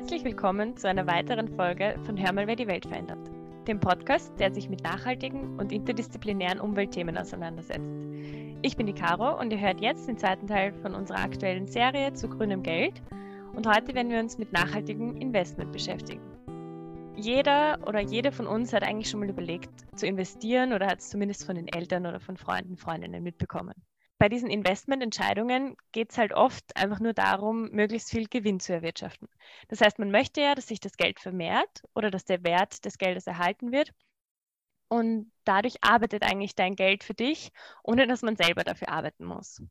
Herzlich willkommen zu einer weiteren Folge von Hör mal, wer die Welt verändert, dem Podcast, der sich mit nachhaltigen und interdisziplinären Umweltthemen auseinandersetzt. Ich bin die Caro und ihr hört jetzt den zweiten Teil von unserer aktuellen Serie zu grünem Geld und heute werden wir uns mit nachhaltigem Investment beschäftigen. Jeder oder jede von uns hat eigentlich schon mal überlegt zu investieren oder hat es zumindest von den Eltern oder von Freunden, Freundinnen mitbekommen bei diesen Investmententscheidungen geht es halt oft einfach nur darum, möglichst viel Gewinn zu erwirtschaften. Das heißt, man möchte ja, dass sich das Geld vermehrt oder dass der Wert des Geldes erhalten wird. Und dadurch arbeitet eigentlich dein Geld für dich, ohne dass man selber dafür arbeiten muss.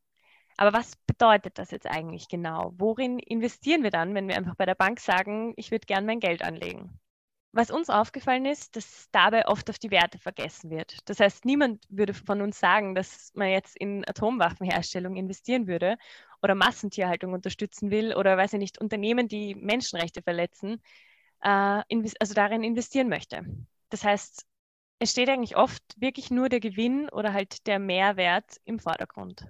Aber was bedeutet das jetzt eigentlich genau? Worin investieren wir dann, wenn wir einfach bei der Bank sagen, ich würde gern mein Geld anlegen? Was uns aufgefallen ist, dass dabei oft auf die Werte vergessen wird. Das heißt, niemand würde von uns sagen, dass man jetzt in Atomwaffenherstellung investieren würde oder Massentierhaltung unterstützen will oder, weiß ich nicht, Unternehmen, die Menschenrechte verletzen, äh, also darin investieren möchte. Das heißt, es steht eigentlich oft wirklich nur der Gewinn oder halt der Mehrwert im Vordergrund.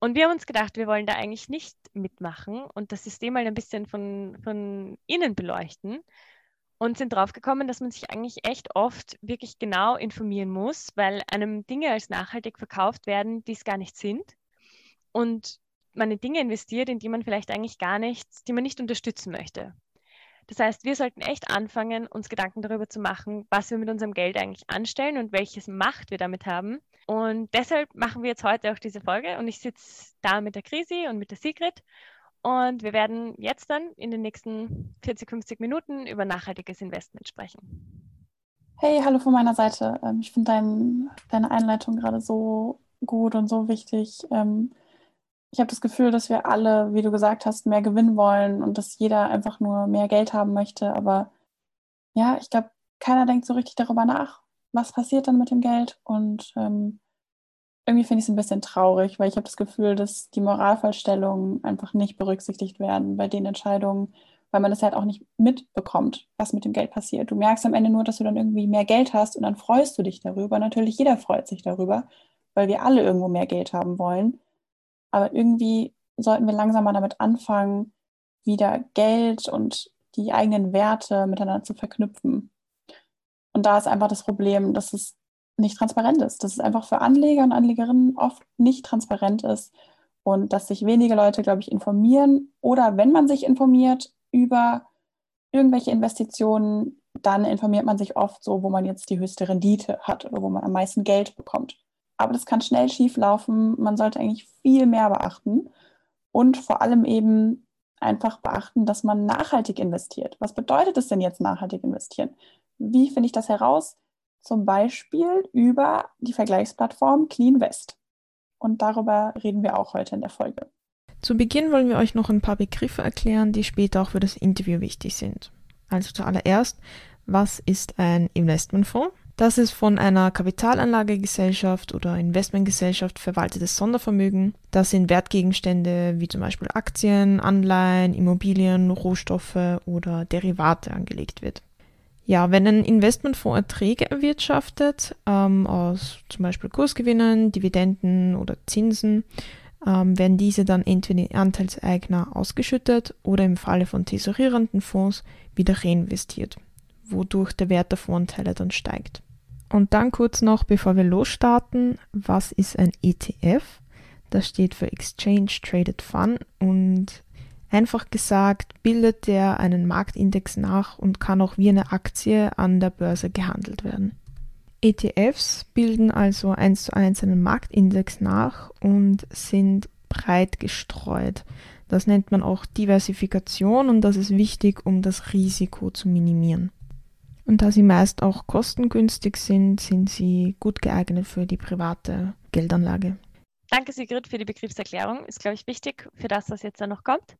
Und wir haben uns gedacht, wir wollen da eigentlich nicht mitmachen und das System mal ein bisschen von, von innen beleuchten und sind draufgekommen, dass man sich eigentlich echt oft wirklich genau informieren muss, weil einem Dinge als nachhaltig verkauft werden, die es gar nicht sind. Und man in Dinge investiert, in die man vielleicht eigentlich gar nichts, die man nicht unterstützen möchte. Das heißt, wir sollten echt anfangen, uns Gedanken darüber zu machen, was wir mit unserem Geld eigentlich anstellen und welches Macht wir damit haben. Und deshalb machen wir jetzt heute auch diese Folge und ich sitze da mit der Krisi und mit der Sigrid und wir werden jetzt dann in den nächsten 40, 50 Minuten über nachhaltiges Investment sprechen. Hey, hallo von meiner Seite. Ähm, ich finde dein, deine Einleitung gerade so gut und so wichtig. Ähm, ich habe das Gefühl, dass wir alle, wie du gesagt hast, mehr gewinnen wollen und dass jeder einfach nur mehr Geld haben möchte. Aber ja, ich glaube, keiner denkt so richtig darüber nach, was passiert dann mit dem Geld. Und ähm, irgendwie finde ich es ein bisschen traurig, weil ich habe das Gefühl, dass die Moralvorstellungen einfach nicht berücksichtigt werden bei den Entscheidungen, weil man das halt auch nicht mitbekommt, was mit dem Geld passiert. Du merkst am Ende nur, dass du dann irgendwie mehr Geld hast und dann freust du dich darüber. Natürlich, jeder freut sich darüber, weil wir alle irgendwo mehr Geld haben wollen. Aber irgendwie sollten wir langsam mal damit anfangen, wieder Geld und die eigenen Werte miteinander zu verknüpfen. Und da ist einfach das Problem, dass es nicht transparent ist. Dass es einfach für Anleger und Anlegerinnen oft nicht transparent ist und dass sich wenige Leute, glaube ich, informieren oder wenn man sich informiert über irgendwelche Investitionen, dann informiert man sich oft so, wo man jetzt die höchste Rendite hat oder wo man am meisten Geld bekommt. Aber das kann schnell schief laufen. Man sollte eigentlich viel mehr beachten und vor allem eben einfach beachten, dass man nachhaltig investiert. Was bedeutet es denn jetzt nachhaltig investieren? Wie finde ich das heraus? Zum Beispiel über die Vergleichsplattform CleanVest. Und darüber reden wir auch heute in der Folge. Zu Beginn wollen wir euch noch ein paar Begriffe erklären, die später auch für das Interview wichtig sind. Also zuallererst, was ist ein Investmentfonds? Das ist von einer Kapitalanlagegesellschaft oder Investmentgesellschaft verwaltetes Sondervermögen, das in Wertgegenstände wie zum Beispiel Aktien, Anleihen, Immobilien, Rohstoffe oder Derivate angelegt wird. Ja, wenn ein Investmentfonds Erträge erwirtschaftet, ähm, aus zum Beispiel Kursgewinnen, Dividenden oder Zinsen, ähm, werden diese dann entweder in Anteilseigner ausgeschüttet oder im Falle von tesorierenden Fonds wieder reinvestiert, wodurch der Wert der Fondsteile dann steigt. Und dann kurz noch, bevor wir losstarten, was ist ein ETF? Das steht für Exchange Traded Fund und Einfach gesagt, bildet der einen Marktindex nach und kann auch wie eine Aktie an der Börse gehandelt werden. ETFs bilden also eins zu eins einen Marktindex nach und sind breit gestreut. Das nennt man auch Diversifikation und das ist wichtig, um das Risiko zu minimieren. Und da sie meist auch kostengünstig sind, sind sie gut geeignet für die private Geldanlage. Danke, Sigrid, für die Begriffserklärung. Ist, glaube ich, wichtig für das, was jetzt da noch kommt.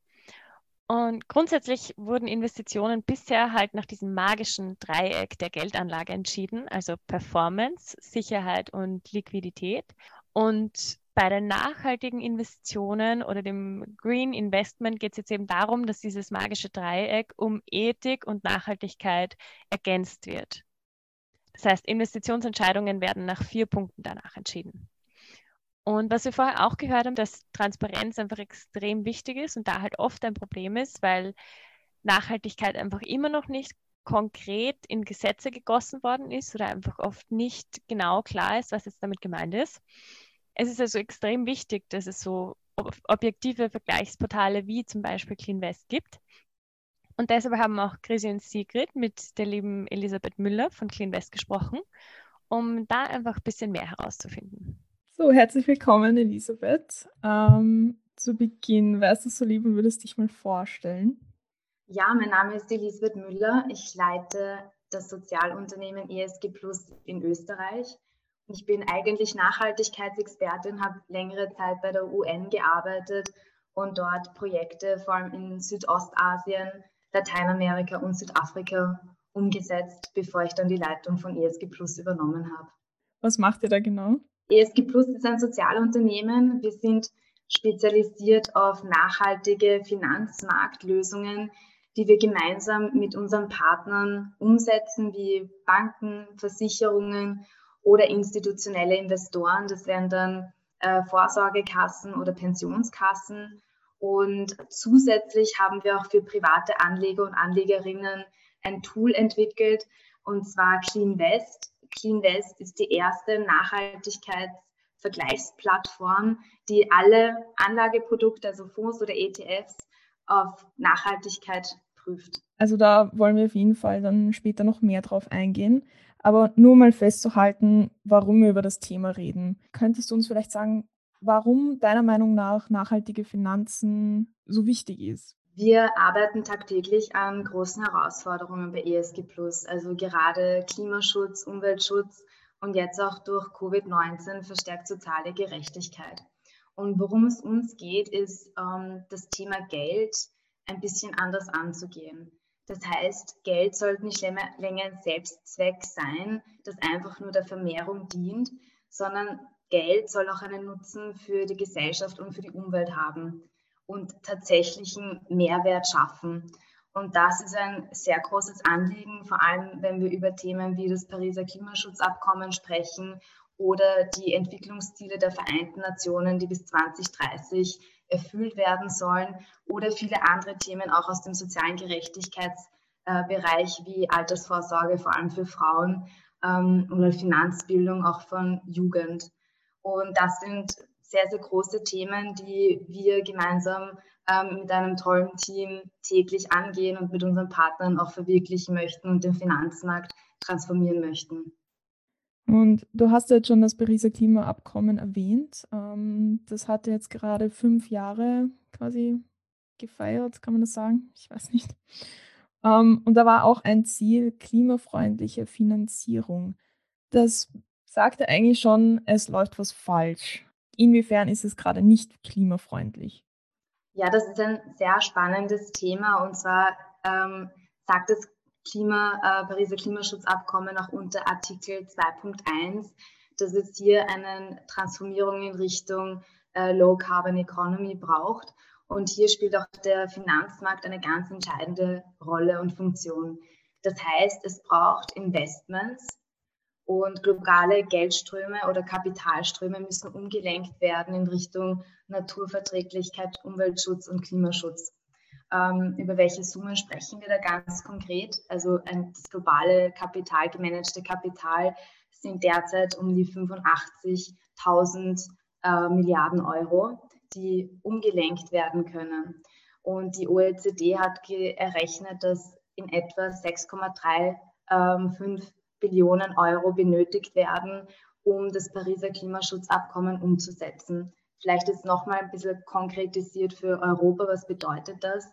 Und grundsätzlich wurden Investitionen bisher halt nach diesem magischen Dreieck der Geldanlage entschieden, also Performance, Sicherheit und Liquidität. Und bei den nachhaltigen Investitionen oder dem Green Investment geht es jetzt eben darum, dass dieses magische Dreieck um Ethik und Nachhaltigkeit ergänzt wird. Das heißt, Investitionsentscheidungen werden nach vier Punkten danach entschieden. Und was wir vorher auch gehört haben, dass Transparenz einfach extrem wichtig ist und da halt oft ein Problem ist, weil Nachhaltigkeit einfach immer noch nicht konkret in Gesetze gegossen worden ist oder einfach oft nicht genau klar ist, was jetzt damit gemeint ist. Es ist also extrem wichtig, dass es so objektive Vergleichsportale wie zum Beispiel CleanVest gibt. Und deshalb haben auch Chrissy und Sigrid mit der lieben Elisabeth Müller von CleanVest gesprochen, um da einfach ein bisschen mehr herauszufinden. So, herzlich willkommen, Elisabeth. Ähm, zu Beginn, wärst du so lieb und würdest dich mal vorstellen? Ja, mein Name ist Elisabeth Müller. Ich leite das Sozialunternehmen ESG Plus in Österreich. Ich bin eigentlich Nachhaltigkeitsexpertin, habe längere Zeit bei der UN gearbeitet und dort Projekte vor allem in Südostasien, Lateinamerika und Südafrika umgesetzt, bevor ich dann die Leitung von ESG Plus übernommen habe. Was macht ihr da genau? ESG Plus ist ein Sozialunternehmen. Wir sind spezialisiert auf nachhaltige Finanzmarktlösungen, die wir gemeinsam mit unseren Partnern umsetzen, wie Banken, Versicherungen oder institutionelle Investoren. Das wären dann äh, Vorsorgekassen oder Pensionskassen. Und zusätzlich haben wir auch für private Anleger und Anlegerinnen ein Tool entwickelt, und zwar CleanVest. CleanVest ist die erste Nachhaltigkeitsvergleichsplattform, die alle Anlageprodukte, also Fonds oder ETFs, auf Nachhaltigkeit prüft. Also da wollen wir auf jeden Fall dann später noch mehr drauf eingehen. Aber nur mal festzuhalten, warum wir über das Thema reden. Könntest du uns vielleicht sagen, warum deiner Meinung nach nachhaltige Finanzen so wichtig ist? Wir arbeiten tagtäglich an großen Herausforderungen bei ESG Plus, also gerade Klimaschutz, Umweltschutz und jetzt auch durch Covid-19 verstärkt soziale Gerechtigkeit. Und worum es uns geht, ist ähm, das Thema Geld ein bisschen anders anzugehen. Das heißt, Geld sollte nicht länger ein Selbstzweck sein, das einfach nur der Vermehrung dient, sondern Geld soll auch einen Nutzen für die Gesellschaft und für die Umwelt haben und tatsächlichen Mehrwert schaffen. Und das ist ein sehr großes Anliegen, vor allem wenn wir über Themen wie das Pariser Klimaschutzabkommen sprechen oder die Entwicklungsziele der Vereinten Nationen, die bis 2030 erfüllt werden sollen oder viele andere Themen auch aus dem sozialen Gerechtigkeitsbereich wie Altersvorsorge, vor allem für Frauen ähm, oder Finanzbildung auch von Jugend. Und das sind sehr, sehr große Themen, die wir gemeinsam ähm, mit einem tollen Team täglich angehen und mit unseren Partnern auch verwirklichen möchten und den Finanzmarkt transformieren möchten. Und du hast jetzt schon das Pariser Klimaabkommen erwähnt. Ähm, das hatte jetzt gerade fünf Jahre quasi gefeiert, kann man das sagen? Ich weiß nicht. Ähm, und da war auch ein Ziel klimafreundliche Finanzierung. Das sagte eigentlich schon, es läuft was falsch. Inwiefern ist es gerade nicht klimafreundlich? Ja, das ist ein sehr spannendes Thema und zwar ähm, sagt das Klima, äh, Pariser Klimaschutzabkommen auch unter Artikel 2.1, dass es hier eine Transformierung in Richtung äh, Low Carbon Economy braucht. Und hier spielt auch der Finanzmarkt eine ganz entscheidende Rolle und Funktion. Das heißt, es braucht Investments, und globale Geldströme oder Kapitalströme müssen umgelenkt werden in Richtung Naturverträglichkeit, Umweltschutz und Klimaschutz. Ähm, über welche Summen sprechen wir da ganz konkret? Also ein, das globale Kapital, gemanagte Kapital sind derzeit um die 85.000 äh, Milliarden Euro, die umgelenkt werden können. Und die OECD hat errechnet, dass in etwa 6,35 ähm, Billionen Euro benötigt werden, um das Pariser Klimaschutzabkommen umzusetzen. Vielleicht ist nochmal ein bisschen konkretisiert für Europa, was bedeutet das?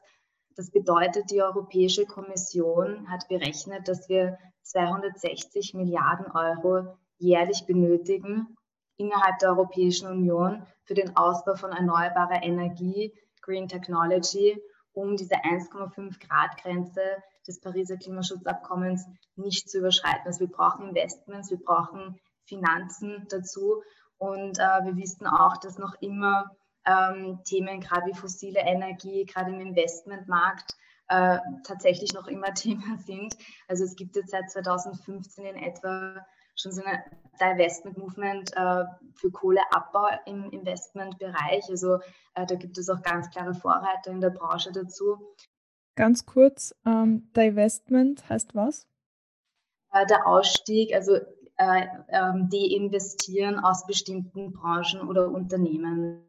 Das bedeutet, die Europäische Kommission hat berechnet, dass wir 260 Milliarden Euro jährlich benötigen innerhalb der Europäischen Union für den Ausbau von erneuerbarer Energie, Green Technology, um diese 1,5 Grad Grenze des Pariser Klimaschutzabkommens nicht zu überschreiten. Also wir brauchen Investments, wir brauchen Finanzen dazu und äh, wir wissen auch, dass noch immer ähm, Themen, gerade wie fossile Energie, gerade im Investmentmarkt, äh, tatsächlich noch immer Themen sind. Also es gibt jetzt seit 2015 in etwa schon so ein Divestment-Movement äh, für Kohleabbau im Investmentbereich. Also äh, da gibt es auch ganz klare Vorreiter in der Branche dazu. Ganz kurz, ähm, Divestment heißt was? Äh, der Ausstieg, also äh, ähm, deinvestieren aus bestimmten Branchen oder Unternehmen.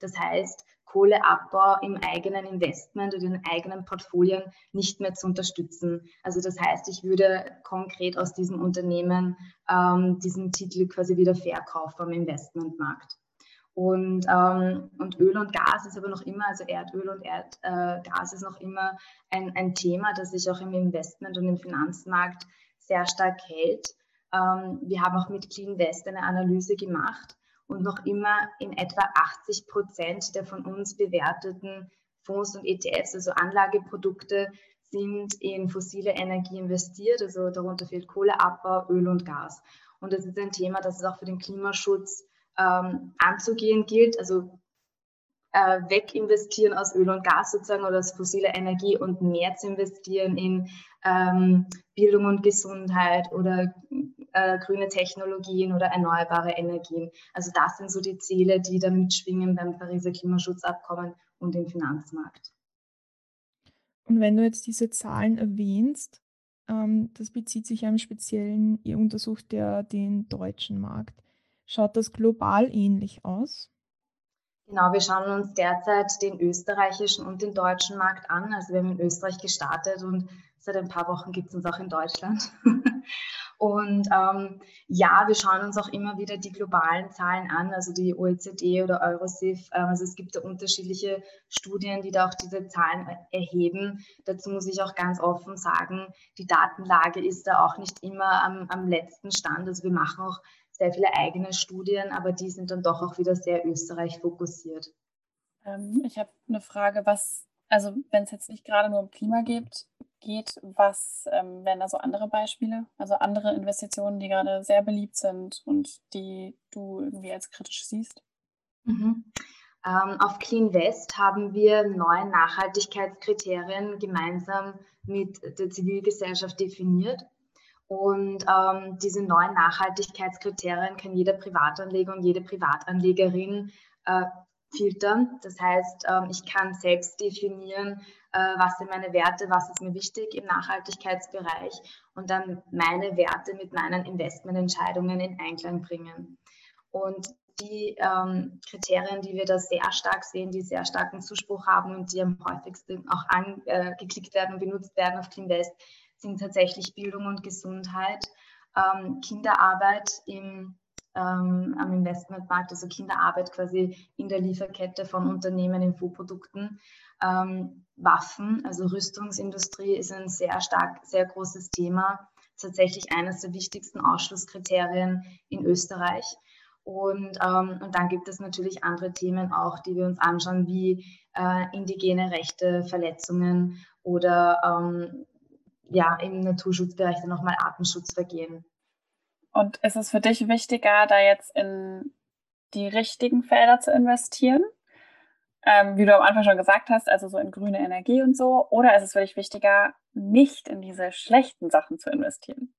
Das heißt, Kohleabbau im eigenen Investment oder in eigenen Portfolien nicht mehr zu unterstützen. Also das heißt, ich würde konkret aus diesem Unternehmen ähm, diesen Titel quasi wieder verkaufen am Investmentmarkt. Und, ähm, und Öl und Gas ist aber noch immer, also Erdöl und Erdgas äh, ist noch immer ein, ein Thema, das sich auch im Investment und im Finanzmarkt sehr stark hält. Ähm, wir haben auch mit Clean West eine Analyse gemacht und noch immer in etwa 80 Prozent der von uns bewerteten Fonds und ETFs, also Anlageprodukte, sind in fossile Energie investiert. Also darunter fehlt Kohleabbau, Öl und Gas. Und das ist ein Thema, das es auch für den Klimaschutz ähm, anzugehen gilt. Also äh, weginvestieren aus Öl und Gas sozusagen oder aus fossiler Energie und mehr zu investieren in ähm, Bildung und Gesundheit oder äh, grüne Technologien oder erneuerbare Energien. Also das sind so die Ziele, die da mitschwingen beim Pariser Klimaschutzabkommen und im Finanzmarkt. Und wenn du jetzt diese Zahlen erwähnst, ähm, das bezieht sich ja im Speziellen, ihr untersucht ja den deutschen Markt. Schaut das global ähnlich aus? Genau, wir schauen uns derzeit den österreichischen und den deutschen Markt an. Also wir haben in Österreich gestartet und seit ein paar Wochen gibt es uns auch in Deutschland. und ähm, ja, wir schauen uns auch immer wieder die globalen Zahlen an, also die OECD oder Eurosif. Ähm, also es gibt da unterschiedliche Studien, die da auch diese Zahlen erheben. Dazu muss ich auch ganz offen sagen, die Datenlage ist da auch nicht immer am, am letzten Stand. Also wir machen auch sehr viele eigene Studien, aber die sind dann doch auch wieder sehr Österreich fokussiert. Ähm, ich habe eine Frage, was, also wenn es jetzt nicht gerade nur um Klima geht, geht was ähm, wären da so andere Beispiele? Also andere Investitionen, die gerade sehr beliebt sind und die du irgendwie als kritisch siehst? Mhm. Ähm, auf Clean West haben wir neue Nachhaltigkeitskriterien gemeinsam mit der Zivilgesellschaft definiert. Und ähm, diese neuen Nachhaltigkeitskriterien kann jeder Privatanleger und jede Privatanlegerin äh, filtern. Das heißt, ähm, ich kann selbst definieren, äh, was sind meine Werte, was ist mir wichtig im Nachhaltigkeitsbereich und dann meine Werte mit meinen Investmententscheidungen in Einklang bringen. Und die ähm, Kriterien, die wir da sehr stark sehen, die sehr starken Zuspruch haben und die am häufigsten auch angeklickt werden und benutzt werden auf CleanVest, sind tatsächlich Bildung und Gesundheit, ähm, Kinderarbeit im, ähm, am Investmentmarkt, also Kinderarbeit quasi in der Lieferkette von Unternehmen in Foodprodukten. Ähm, Waffen, also Rüstungsindustrie ist ein sehr stark, sehr großes Thema, tatsächlich eines der wichtigsten Ausschlusskriterien in Österreich. Und, ähm, und dann gibt es natürlich andere Themen auch, die wir uns anschauen, wie äh, indigene Rechte, Verletzungen oder ähm, ja, im Naturschutzbereich dann nochmal Artenschutzvergehen. Und ist es für dich wichtiger, da jetzt in die richtigen Felder zu investieren? Ähm, wie du am Anfang schon gesagt hast, also so in grüne Energie und so? Oder ist es für dich wichtiger, nicht in diese schlechten Sachen zu investieren?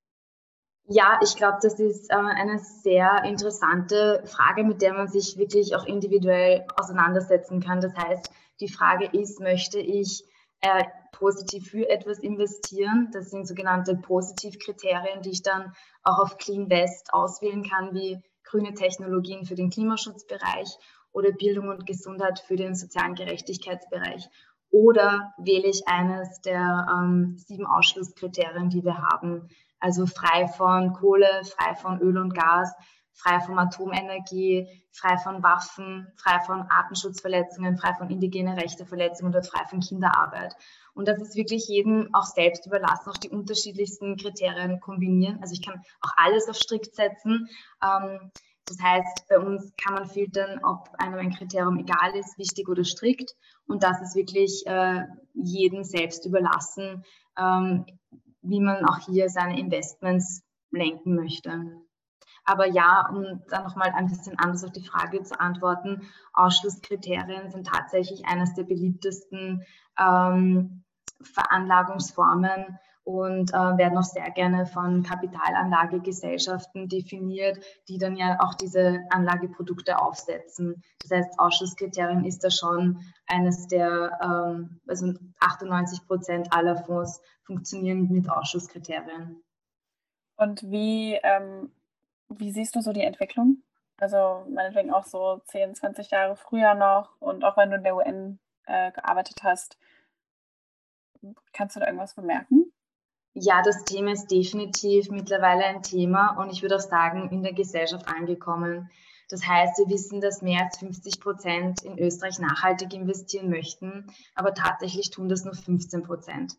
Ja, ich glaube, das ist äh, eine sehr interessante Frage, mit der man sich wirklich auch individuell auseinandersetzen kann. Das heißt, die Frage ist, möchte ich äh, positiv für etwas investieren. Das sind sogenannte Positivkriterien, die ich dann auch auf Clean West auswählen kann, wie grüne Technologien für den Klimaschutzbereich oder Bildung und Gesundheit für den sozialen Gerechtigkeitsbereich. Oder wähle ich eines der ähm, sieben Ausschlusskriterien, die wir haben, also frei von Kohle, frei von Öl und Gas, frei von Atomenergie, frei von Waffen, frei von Artenschutzverletzungen, frei von indigene Rechteverletzungen oder frei von Kinderarbeit. Und das ist wirklich jedem auch selbst überlassen, auch die unterschiedlichsten Kriterien kombinieren. Also ich kann auch alles auf strikt setzen. Ähm, das heißt, bei uns kann man filtern, ob einem ein Kriterium egal ist, wichtig oder strikt. Und das ist wirklich äh, jedem selbst überlassen, ähm, wie man auch hier seine Investments lenken möchte. Aber ja, um dann nochmal ein bisschen anders auf die Frage zu antworten, Ausschlusskriterien sind tatsächlich eines der beliebtesten ähm, Veranlagungsformen und äh, werden auch sehr gerne von Kapitalanlagegesellschaften definiert, die dann ja auch diese Anlageprodukte aufsetzen. Das heißt, Ausschusskriterien ist da schon eines der, ähm, also 98 Prozent aller Fonds funktionieren mit Ausschusskriterien. Und wie, ähm, wie siehst du so die Entwicklung? Also meinetwegen auch so 10, 20 Jahre früher noch und auch wenn du in der UN äh, gearbeitet hast, kannst du da irgendwas bemerken? Ja, das Thema ist definitiv mittlerweile ein Thema und ich würde auch sagen, in der Gesellschaft angekommen. Das heißt, wir wissen, dass mehr als 50 Prozent in Österreich nachhaltig investieren möchten, aber tatsächlich tun das nur 15 Prozent.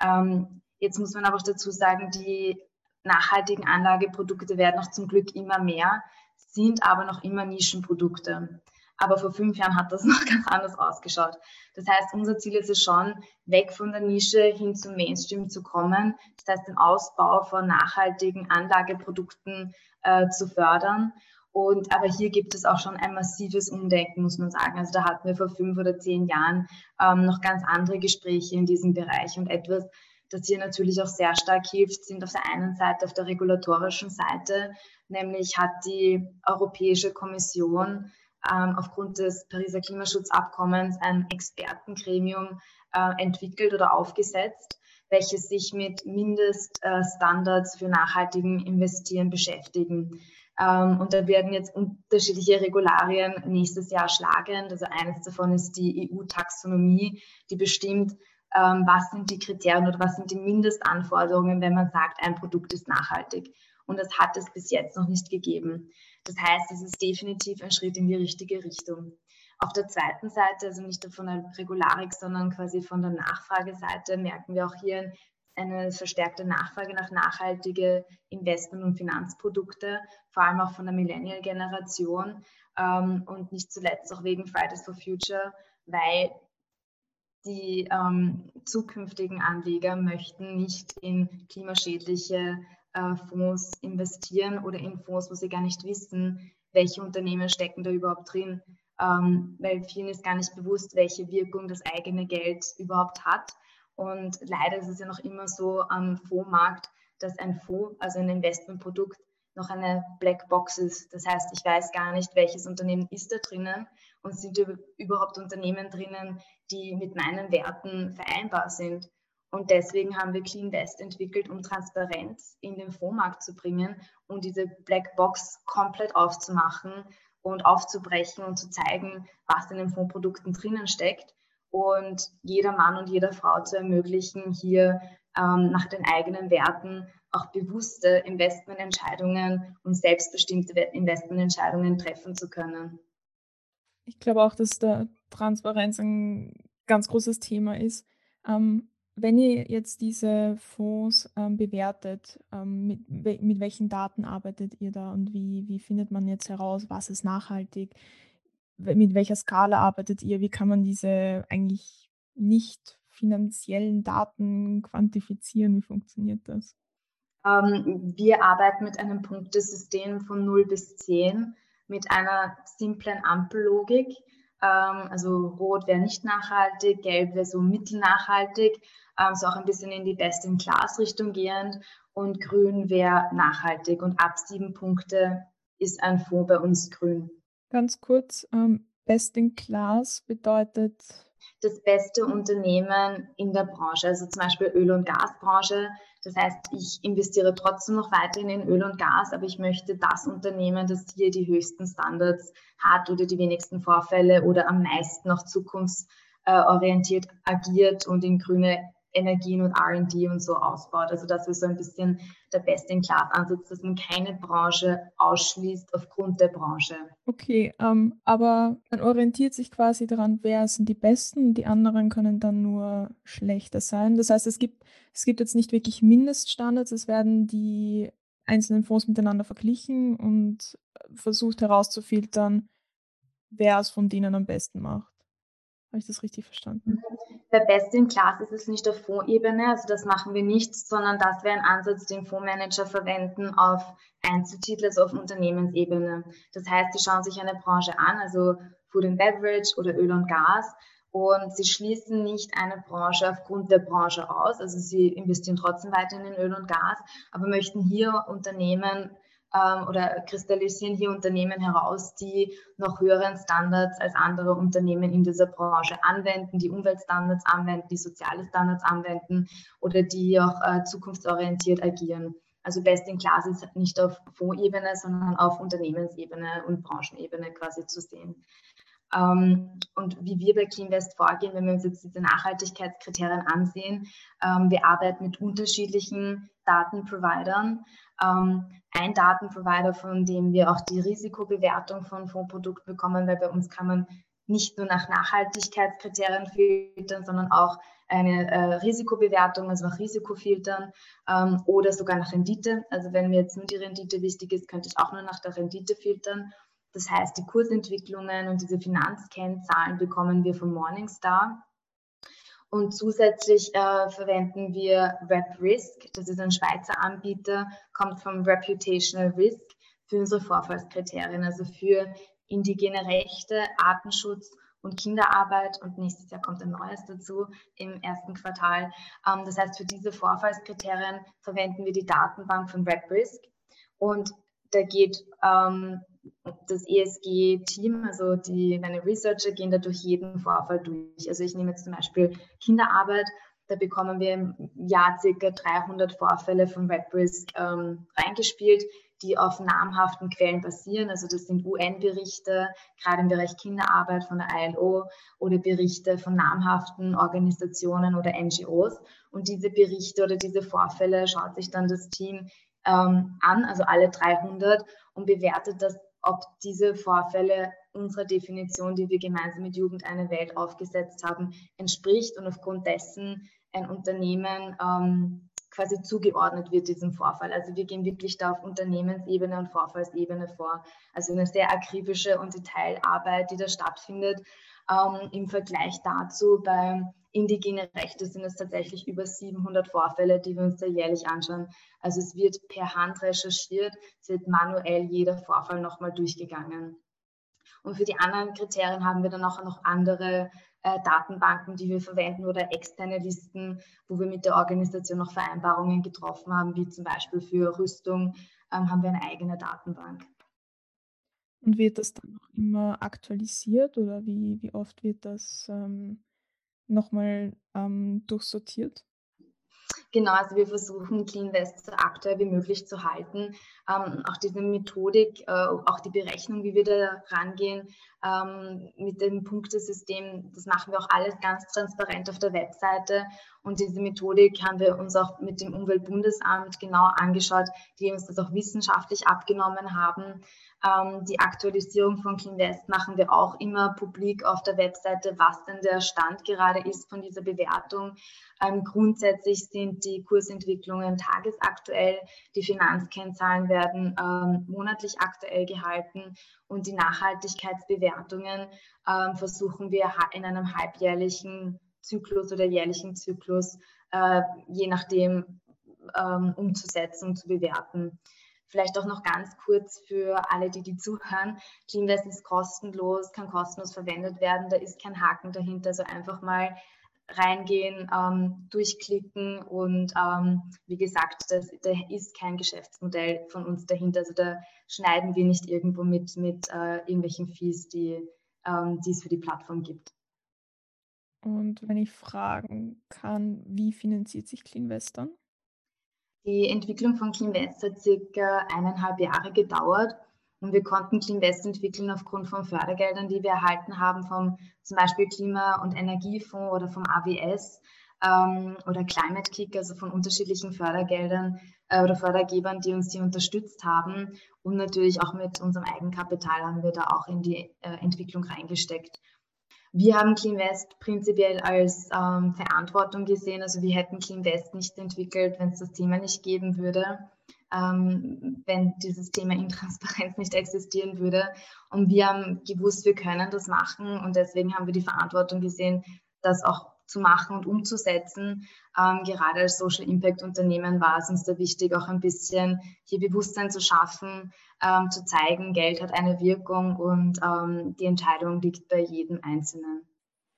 Ähm, jetzt muss man aber auch dazu sagen, die nachhaltigen Anlageprodukte werden auch zum Glück immer mehr, sind aber noch immer Nischenprodukte. Aber vor fünf Jahren hat das noch ganz anders ausgeschaut. Das heißt, unser Ziel ist es schon, weg von der Nische hin zum Mainstream zu kommen. Das heißt, den Ausbau von nachhaltigen Anlageprodukten äh, zu fördern. Und aber hier gibt es auch schon ein massives Umdenken, muss man sagen. Also da hatten wir vor fünf oder zehn Jahren ähm, noch ganz andere Gespräche in diesem Bereich und etwas, das hier natürlich auch sehr stark hilft, sind auf der einen Seite auf der regulatorischen Seite, nämlich hat die Europäische Kommission ähm, aufgrund des Pariser Klimaschutzabkommens ein Expertengremium äh, entwickelt oder aufgesetzt, welches sich mit Mindeststandards für nachhaltigen Investieren beschäftigen. Ähm, und da werden jetzt unterschiedliche Regularien nächstes Jahr schlagend. Also eines davon ist die EU-Taxonomie, die bestimmt, ähm, was sind die Kriterien oder was sind die Mindestanforderungen, wenn man sagt, ein Produkt ist nachhaltig. Und das hat es bis jetzt noch nicht gegeben. Das heißt, es ist definitiv ein Schritt in die richtige Richtung. Auf der zweiten Seite, also nicht von der Regularik, sondern quasi von der Nachfrageseite, merken wir auch hier eine verstärkte Nachfrage nach nachhaltige Investment- und Finanzprodukte, vor allem auch von der Millennial-Generation ähm, und nicht zuletzt auch wegen Fridays for Future, weil die ähm, zukünftigen Anleger möchten nicht in klimaschädliche äh, Fonds investieren oder in Fonds, wo sie gar nicht wissen, welche Unternehmen stecken da überhaupt drin, ähm, weil vielen ist gar nicht bewusst, welche Wirkung das eigene Geld überhaupt hat. Und leider ist es ja noch immer so am Fondsmarkt, dass ein Fonds, also ein Investmentprodukt, noch eine Black Box ist. Das heißt, ich weiß gar nicht, welches Unternehmen ist da drinnen und sind überhaupt Unternehmen drinnen, die mit meinen Werten vereinbar sind. Und deswegen haben wir Clean West entwickelt, um Transparenz in den Fondsmarkt zu bringen und diese Black Box komplett aufzumachen und aufzubrechen und zu zeigen, was in den Fondsprodukten drinnen steckt und jeder Mann und jeder Frau zu ermöglichen, hier ähm, nach den eigenen Werten auch bewusste Investmententscheidungen und selbstbestimmte Investmententscheidungen treffen zu können. Ich glaube auch, dass da Transparenz ein ganz großes Thema ist. Ähm, wenn ihr jetzt diese Fonds ähm, bewertet, ähm, mit, mit welchen Daten arbeitet ihr da und wie, wie findet man jetzt heraus, was ist nachhaltig? Mit welcher Skala arbeitet ihr? Wie kann man diese eigentlich nicht finanziellen Daten quantifizieren? Wie funktioniert das? Ähm, wir arbeiten mit einem Punktesystem von 0 bis 10 mit einer simplen Ampellogik. Ähm, also rot wäre nicht nachhaltig, gelb wäre so mittelnachhaltig, ähm, so auch ein bisschen in die Best-in-Class-Richtung gehend und grün wäre nachhaltig und ab sieben Punkte ist ein Fonds bei uns grün. Ganz kurz, Best-in-Class bedeutet das beste Unternehmen in der Branche, also zum Beispiel Öl- und Gasbranche. Das heißt, ich investiere trotzdem noch weiterhin in Öl und Gas, aber ich möchte das Unternehmen, das hier die höchsten Standards hat oder die wenigsten Vorfälle oder am meisten noch zukunftsorientiert agiert und in grüne Energien und RD und so ausbaut. Also das ist so ein bisschen der Best-in-Class-Ansatz, dass man keine Branche ausschließt aufgrund der Branche. Okay, ähm, aber man orientiert sich quasi daran, wer sind die Besten, die anderen können dann nur schlechter sein. Das heißt, es gibt, es gibt jetzt nicht wirklich Mindeststandards, es werden die einzelnen Fonds miteinander verglichen und versucht herauszufiltern, wer es von denen am besten macht. Habe ich das richtig verstanden? Bei Best in Class ist es nicht auf Fondsebene, also das machen wir nicht, sondern das wäre ein Ansatz, den Fondsmanager verwenden auf Einzeltitel, also auf Unternehmensebene. Das heißt, sie schauen sich eine Branche an, also Food and Beverage oder Öl und Gas Und sie schließen nicht eine Branche aufgrund der Branche aus. Also sie investieren trotzdem weiter in Öl und Gas, aber möchten hier Unternehmen ähm, oder kristallisieren hier Unternehmen heraus, die noch höheren Standards als andere Unternehmen in dieser Branche anwenden, die Umweltstandards anwenden, die soziale Standards anwenden oder die auch äh, zukunftsorientiert agieren. Also Best in Class ist nicht auf Fondsebene, sondern auf Unternehmensebene und Branchenebene quasi zu sehen. Ähm, und wie wir bei CleanVest vorgehen, wenn wir uns jetzt diese Nachhaltigkeitskriterien ansehen, ähm, wir arbeiten mit unterschiedlichen Datenprovidern. Ähm, ein Datenprovider, von dem wir auch die Risikobewertung von Fondsprodukten bekommen, weil bei uns kann man nicht nur nach Nachhaltigkeitskriterien filtern, sondern auch eine äh, Risikobewertung, also nach Risiko filtern ähm, oder sogar nach Rendite. Also wenn mir jetzt nur die Rendite wichtig ist, könnte ich auch nur nach der Rendite filtern. Das heißt, die Kursentwicklungen und diese Finanzkennzahlen bekommen wir von Morningstar. Und zusätzlich äh, verwenden wir RepRisk, das ist ein Schweizer Anbieter, kommt vom Reputational Risk für unsere Vorfallskriterien, also für indigene Rechte, Artenschutz und Kinderarbeit. Und nächstes Jahr kommt ein neues dazu im ersten Quartal. Ähm, das heißt, für diese Vorfallskriterien verwenden wir die Datenbank von RepRisk. Und da geht ähm, das ESG-Team, also die, meine Researcher gehen da durch jeden Vorfall durch. Also ich nehme jetzt zum Beispiel Kinderarbeit, da bekommen wir im Jahr ca. 300 Vorfälle von RedRisk ähm, reingespielt, die auf namhaften Quellen basieren. Also das sind UN-Berichte, gerade im Bereich Kinderarbeit von der ILO oder Berichte von namhaften Organisationen oder NGOs. Und diese Berichte oder diese Vorfälle schaut sich dann das Team ähm, an, also alle 300, und bewertet das ob diese Vorfälle unserer Definition, die wir gemeinsam mit Jugend eine Welt aufgesetzt haben, entspricht und aufgrund dessen ein Unternehmen ähm, quasi zugeordnet wird diesem Vorfall. Also wir gehen wirklich da auf Unternehmensebene und Vorfallsebene vor. Also eine sehr akribische und Detailarbeit, die da stattfindet. Ähm, Im Vergleich dazu bei indigene Rechte sind es tatsächlich über 700 Vorfälle, die wir uns da jährlich anschauen. Also es wird per Hand recherchiert, es wird manuell jeder Vorfall nochmal durchgegangen. Und für die anderen Kriterien haben wir dann auch noch andere äh, Datenbanken, die wir verwenden oder externe Listen, wo wir mit der Organisation noch Vereinbarungen getroffen haben, wie zum Beispiel für Rüstung ähm, haben wir eine eigene Datenbank. Und wird das dann noch immer aktualisiert oder wie, wie oft wird das ähm, nochmal ähm, durchsortiert? Genau, also wir versuchen Clean West so aktuell wie möglich zu halten. Ähm, auch diese Methodik, äh, auch die Berechnung, wie wir da rangehen ähm, mit dem Punktesystem, das machen wir auch alles ganz transparent auf der Webseite. Und diese Methodik haben wir uns auch mit dem Umweltbundesamt genau angeschaut, die uns das auch wissenschaftlich abgenommen haben. Ähm, die Aktualisierung von CleanVest machen wir auch immer publik auf der Webseite, was denn der Stand gerade ist von dieser Bewertung. Ähm, grundsätzlich sind die Kursentwicklungen tagesaktuell, die Finanzkennzahlen werden ähm, monatlich aktuell gehalten und die Nachhaltigkeitsbewertungen ähm, versuchen wir in einem halbjährlichen Zyklus oder jährlichen Zyklus, äh, je nachdem, ähm, umzusetzen und zu bewerten. Vielleicht auch noch ganz kurz für alle, die die zuhören. CleanVest ist kostenlos, kann kostenlos verwendet werden. Da ist kein Haken dahinter. Also einfach mal reingehen, ähm, durchklicken und ähm, wie gesagt, das, da ist kein Geschäftsmodell von uns dahinter. Also da schneiden wir nicht irgendwo mit, mit äh, irgendwelchen Fees, die, ähm, die es für die Plattform gibt. Und wenn ich fragen kann, wie finanziert sich CleanVest dann? Die Entwicklung von CleanVest hat circa eineinhalb Jahre gedauert und wir konnten CleanVest entwickeln aufgrund von Fördergeldern, die wir erhalten haben vom zum Beispiel Klima- und Energiefonds oder vom AWS ähm, oder Climate Kick, also von unterschiedlichen Fördergeldern äh, oder Fördergebern, die uns hier unterstützt haben. Und natürlich auch mit unserem Eigenkapital haben wir da auch in die äh, Entwicklung reingesteckt. Wir haben CleanVest prinzipiell als ähm, Verantwortung gesehen. Also wir hätten CleanVest nicht entwickelt, wenn es das Thema nicht geben würde, ähm, wenn dieses Thema Intransparenz nicht existieren würde. Und wir haben gewusst, wir können das machen und deswegen haben wir die Verantwortung gesehen, das auch zu machen und umzusetzen. Ähm, gerade als Social Impact Unternehmen war es uns da wichtig, auch ein bisschen hier Bewusstsein zu schaffen, ähm, zu zeigen, Geld hat eine Wirkung und ähm, die Entscheidung liegt bei jedem Einzelnen.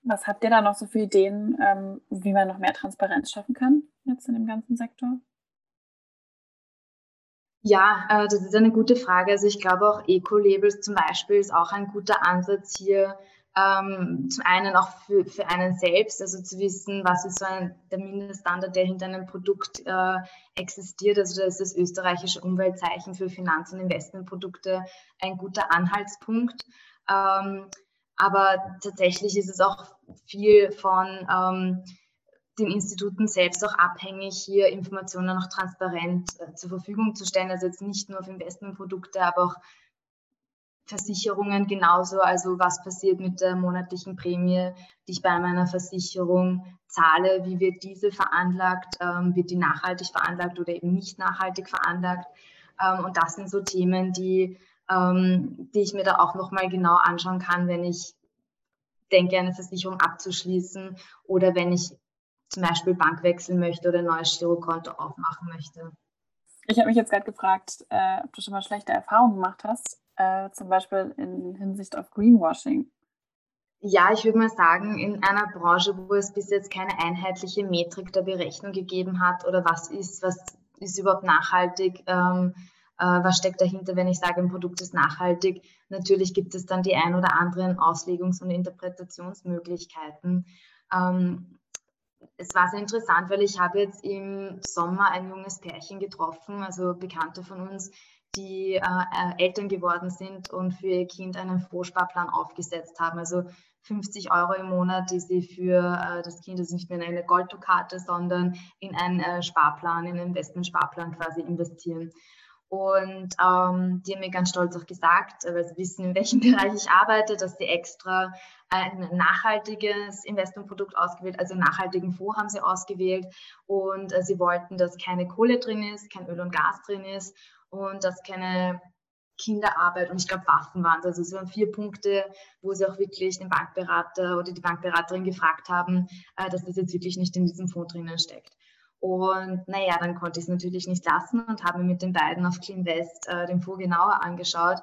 Was habt ihr da noch so für Ideen, ähm, wie man noch mehr Transparenz schaffen kann jetzt in dem ganzen Sektor? Ja, äh, das ist eine gute Frage. Also ich glaube auch Eco-Labels zum Beispiel ist auch ein guter Ansatz hier. Ähm, zum einen auch für, für einen selbst, also zu wissen, was ist so ein, der Mindeststandard, der hinter einem Produkt äh, existiert. Also da ist das österreichische Umweltzeichen für Finanz- und Investmentprodukte ein guter Anhaltspunkt. Ähm, aber tatsächlich ist es auch viel von ähm, den Instituten selbst auch abhängig, hier Informationen noch transparent äh, zur Verfügung zu stellen. Also jetzt nicht nur auf Investmentprodukte, aber auch Versicherungen genauso. Also was passiert mit der monatlichen Prämie, die ich bei meiner Versicherung zahle? Wie wird diese veranlagt? Ähm, wird die nachhaltig veranlagt oder eben nicht nachhaltig veranlagt? Ähm, und das sind so Themen, die, ähm, die ich mir da auch nochmal genau anschauen kann, wenn ich denke, eine Versicherung abzuschließen oder wenn ich zum Beispiel Bank wechseln möchte oder ein neues Girokonto aufmachen möchte. Ich habe mich jetzt gerade gefragt, äh, ob du schon mal schlechte Erfahrungen gemacht hast, äh, zum Beispiel in Hinsicht auf Greenwashing. Ja, ich würde mal sagen, in einer Branche, wo es bis jetzt keine einheitliche Metrik der Berechnung gegeben hat oder was ist, was ist überhaupt nachhaltig, ähm, äh, was steckt dahinter, wenn ich sage, ein Produkt ist nachhaltig. Natürlich gibt es dann die ein oder anderen Auslegungs- und Interpretationsmöglichkeiten. Ähm, es war sehr interessant, weil ich habe jetzt im Sommer ein junges Pärchen getroffen, also Bekannte von uns, die äh, äh, Eltern geworden sind und für ihr Kind einen Vorsparplan aufgesetzt haben. Also 50 Euro im Monat, die sie für äh, das Kind, also nicht mehr in eine Goldkarte, sondern in einen äh, Sparplan, in einen Investmentsparplan quasi investieren. Und ähm, die haben mir ganz stolz auch gesagt, weil sie wissen, in welchem Bereich ich arbeite, dass sie extra ein nachhaltiges Investmentprodukt ausgewählt, also nachhaltigen Fonds haben sie ausgewählt. Und äh, sie wollten, dass keine Kohle drin ist, kein Öl und Gas drin ist und dass keine Kinderarbeit und ich glaube Waffen waren es. Also es waren vier Punkte, wo sie auch wirklich den Bankberater oder die Bankberaterin gefragt haben, äh, dass das jetzt wirklich nicht in diesem Fonds drinnen steckt. Und naja, dann konnte ich es natürlich nicht lassen und habe mir mit den beiden auf Clean West äh, den Fonds genauer angeschaut.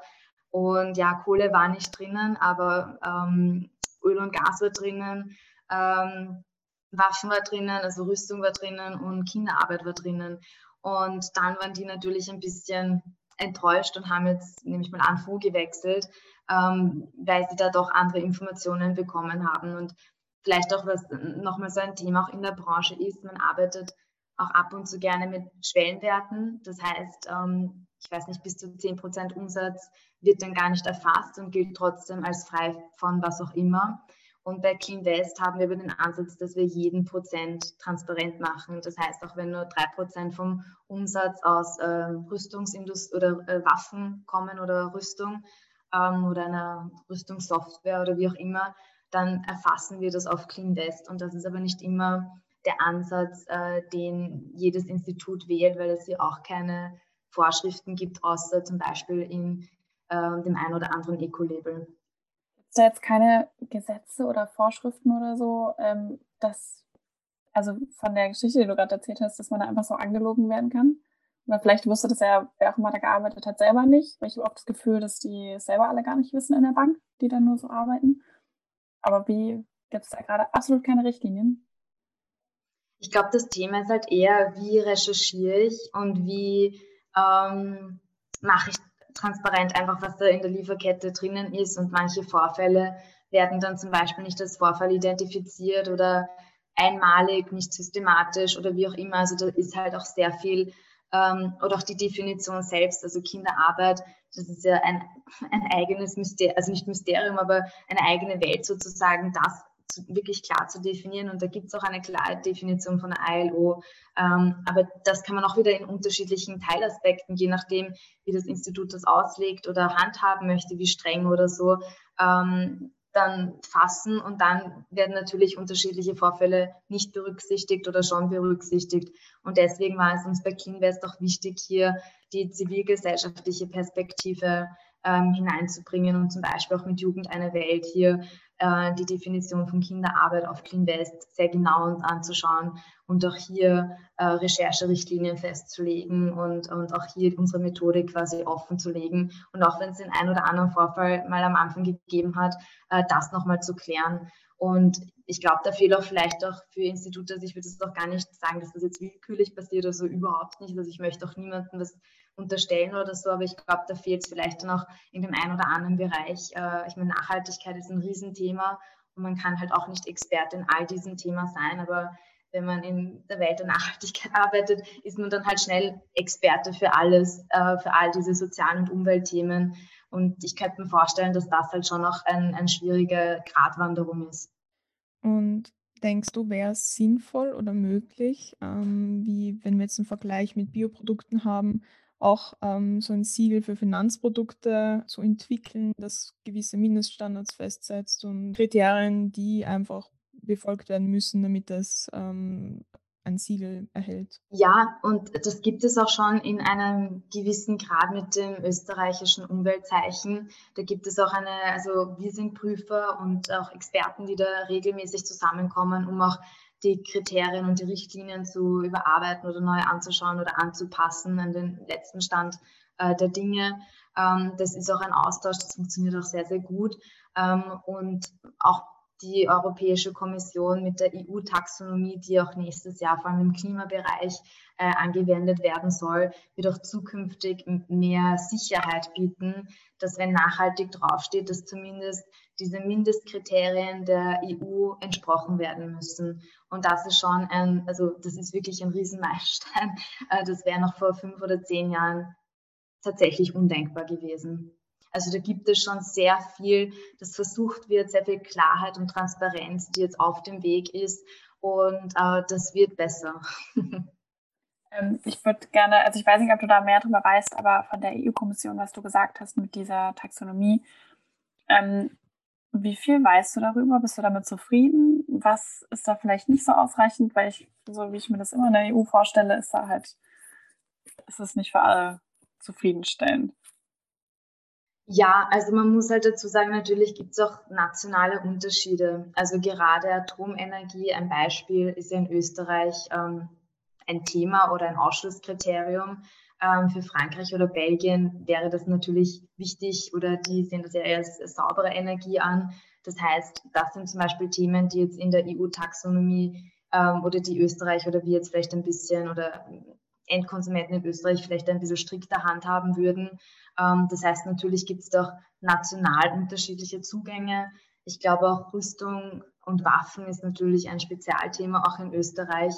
Und ja, Kohle war nicht drinnen, aber ähm, Öl und Gas war drinnen, ähm, Waffen war drinnen, also Rüstung war drinnen und Kinderarbeit war drinnen. Und dann waren die natürlich ein bisschen enttäuscht und haben jetzt, nehme ich mal an, Fonds gewechselt, ähm, weil sie da doch andere Informationen bekommen haben. Und vielleicht auch, was nochmal so ein Thema auch in der Branche ist, man arbeitet auch ab und zu gerne mit Schwellenwerten. Das heißt, ähm, ich weiß nicht, bis zu 10% Umsatz wird dann gar nicht erfasst und gilt trotzdem als frei von was auch immer. Und bei Clean West haben wir aber den Ansatz, dass wir jeden Prozent transparent machen. Das heißt, auch wenn nur drei Prozent vom Umsatz aus äh, Rüstungsindustrie oder äh, Waffen kommen oder Rüstung ähm, oder einer Rüstungssoftware oder wie auch immer, dann erfassen wir das auf Clean West. Und das ist aber nicht immer der Ansatz, äh, den jedes Institut wählt, weil es hier auch keine Vorschriften gibt, außer zum Beispiel in äh, dem einen oder anderen Eco-Label. Gibt es da jetzt keine Gesetze oder Vorschriften oder so, ähm, dass, also von der Geschichte, die du gerade erzählt hast, dass man da einfach so angelogen werden kann? Oder vielleicht wusste das ja, wer auch immer da gearbeitet hat, selber nicht, weil ich habe auch das Gefühl, dass die selber alle gar nicht wissen in der Bank, die dann nur so arbeiten. Aber wie gibt es da gerade absolut keine Richtlinien? Ich glaube, das Thema ist halt eher, wie recherchiere ich und wie ähm, mache ich transparent einfach, was da in der Lieferkette drinnen ist. Und manche Vorfälle werden dann zum Beispiel nicht als Vorfall identifiziert oder einmalig, nicht systematisch oder wie auch immer. Also da ist halt auch sehr viel ähm, oder auch die Definition selbst, also Kinderarbeit, das ist ja ein, ein eigenes Mysterium, also nicht Mysterium, aber eine eigene Welt sozusagen, das zu, wirklich klar zu definieren. Und da gibt es auch eine klare Definition von der ILO. Ähm, aber das kann man auch wieder in unterschiedlichen Teilaspekten, je nachdem, wie das Institut das auslegt oder handhaben möchte, wie streng oder so, ähm, dann fassen. Und dann werden natürlich unterschiedliche Vorfälle nicht berücksichtigt oder schon berücksichtigt. Und deswegen war es uns bei Cleanvest auch wichtig, hier die zivilgesellschaftliche Perspektive ähm, hineinzubringen und zum Beispiel auch mit Jugend eine Welt hier äh, die Definition von Kinderarbeit auf CleanVest sehr genau anzuschauen und auch hier äh, Rechercherichtlinien festzulegen und, und auch hier unsere Methodik quasi offen zu legen und auch wenn es den einen oder anderen Vorfall mal am Anfang gegeben hat, äh, das nochmal zu klären. Und ich glaube, da fehlt auch vielleicht auch für Institute, also ich würde es doch gar nicht sagen, dass das jetzt willkürlich passiert oder so, überhaupt nicht. Also ich möchte auch niemandem was unterstellen oder so, aber ich glaube, da fehlt es vielleicht dann auch in dem einen oder anderen Bereich. Äh, ich meine, Nachhaltigkeit ist ein Riesenthema und man kann halt auch nicht Experte in all diesem Thema sein, aber wenn man in der Welt der Nachhaltigkeit arbeitet, ist man dann halt schnell Experte für alles, äh, für all diese sozialen und Umweltthemen. Und ich könnte mir vorstellen, dass das halt schon noch ein, eine schwierige Gratwanderung ist. Und denkst du, wäre es sinnvoll oder möglich, ähm, wie wenn wir jetzt einen Vergleich mit Bioprodukten haben, auch ähm, so ein Siegel für Finanzprodukte zu entwickeln, das gewisse Mindeststandards festsetzt und Kriterien, die einfach befolgt werden müssen, damit es ähm, ein Siegel erhält. Ja, und das gibt es auch schon in einem gewissen Grad mit dem österreichischen Umweltzeichen. Da gibt es auch eine, also wir sind Prüfer und auch Experten, die da regelmäßig zusammenkommen, um auch die Kriterien und die Richtlinien zu überarbeiten oder neu anzuschauen oder anzupassen an den letzten Stand äh, der Dinge. Ähm, das ist auch ein Austausch, das funktioniert auch sehr, sehr gut. Ähm, und auch die Europäische Kommission mit der EU-Taxonomie, die auch nächstes Jahr vor allem im Klimabereich äh, angewendet werden soll, wird auch zukünftig mehr Sicherheit bieten, dass wenn nachhaltig draufsteht, dass zumindest diese Mindestkriterien der EU entsprochen werden müssen. Und das ist schon ein, also das ist wirklich ein Riesenmeilenstein. Äh, das wäre noch vor fünf oder zehn Jahren tatsächlich undenkbar gewesen. Also da gibt es schon sehr viel, das versucht wird, sehr viel Klarheit und Transparenz, die jetzt auf dem Weg ist. Und äh, das wird besser. Ähm, ich würde gerne, also ich weiß nicht, ob du da mehr darüber weißt, aber von der EU-Kommission, was du gesagt hast mit dieser Taxonomie, ähm, wie viel weißt du darüber? Bist du damit zufrieden? Was ist da vielleicht nicht so ausreichend? Weil ich, so wie ich mir das immer in der EU vorstelle, ist da halt, ist es nicht für alle zufriedenstellend. Ja, also man muss halt dazu sagen, natürlich gibt es auch nationale Unterschiede. Also gerade Atomenergie, ein Beispiel, ist ja in Österreich ähm, ein Thema oder ein Ausschlusskriterium. Ähm, für Frankreich oder Belgien wäre das natürlich wichtig oder die sehen das ja als saubere Energie an. Das heißt, das sind zum Beispiel Themen, die jetzt in der EU-Taxonomie ähm, oder die Österreich oder wir jetzt vielleicht ein bisschen oder Endkonsumenten in Österreich vielleicht ein bisschen strikter handhaben würden. Ähm, das heißt, natürlich gibt es doch national unterschiedliche Zugänge. Ich glaube auch Rüstung und Waffen ist natürlich ein Spezialthema, auch in Österreich.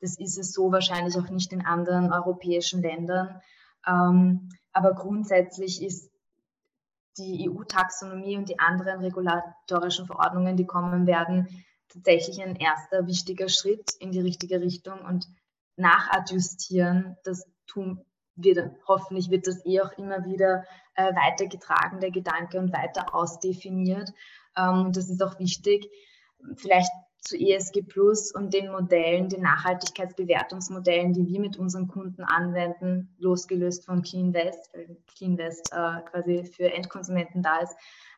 Das ist es so wahrscheinlich auch nicht in anderen europäischen Ländern. Ähm, aber grundsätzlich ist die EU-Taxonomie und die anderen regulatorischen Verordnungen, die kommen werden, tatsächlich ein erster wichtiger Schritt in die richtige Richtung und nachadjustieren, das tun wird, hoffentlich wird das eh auch immer wieder äh, weitergetragen, der Gedanke, und weiter ausdefiniert. Ähm, das ist auch wichtig. Vielleicht zu ESG Plus und den Modellen, den Nachhaltigkeitsbewertungsmodellen, die wir mit unseren Kunden anwenden, losgelöst von Clean West, weil Clean West äh, quasi für Endkonsumenten da ist.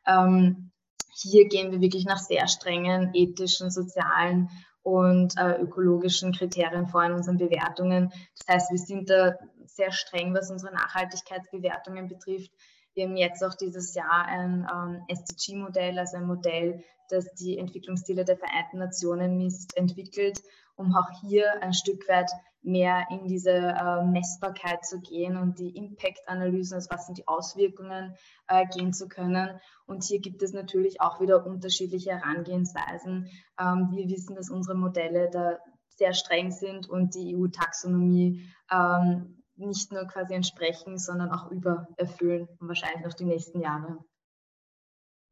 Ähm, hier gehen wir wirklich nach sehr strengen ethischen, sozialen und äh, ökologischen Kriterien vor in unseren Bewertungen. Das heißt, wir sind da sehr streng, was unsere Nachhaltigkeitsbewertungen betrifft. Wir haben jetzt auch dieses Jahr ein ähm, SDG-Modell, also ein Modell, das die Entwicklungsziele der Vereinten Nationen misst, entwickelt, um auch hier ein Stück weit mehr in diese äh, Messbarkeit zu gehen und die Impact-Analysen, also was sind die Auswirkungen, äh, gehen zu können. Und hier gibt es natürlich auch wieder unterschiedliche Herangehensweisen. Ähm, wir wissen, dass unsere Modelle da sehr streng sind und die EU-Taxonomie ähm, nicht nur quasi entsprechen, sondern auch übererfüllen und wahrscheinlich noch die nächsten Jahre.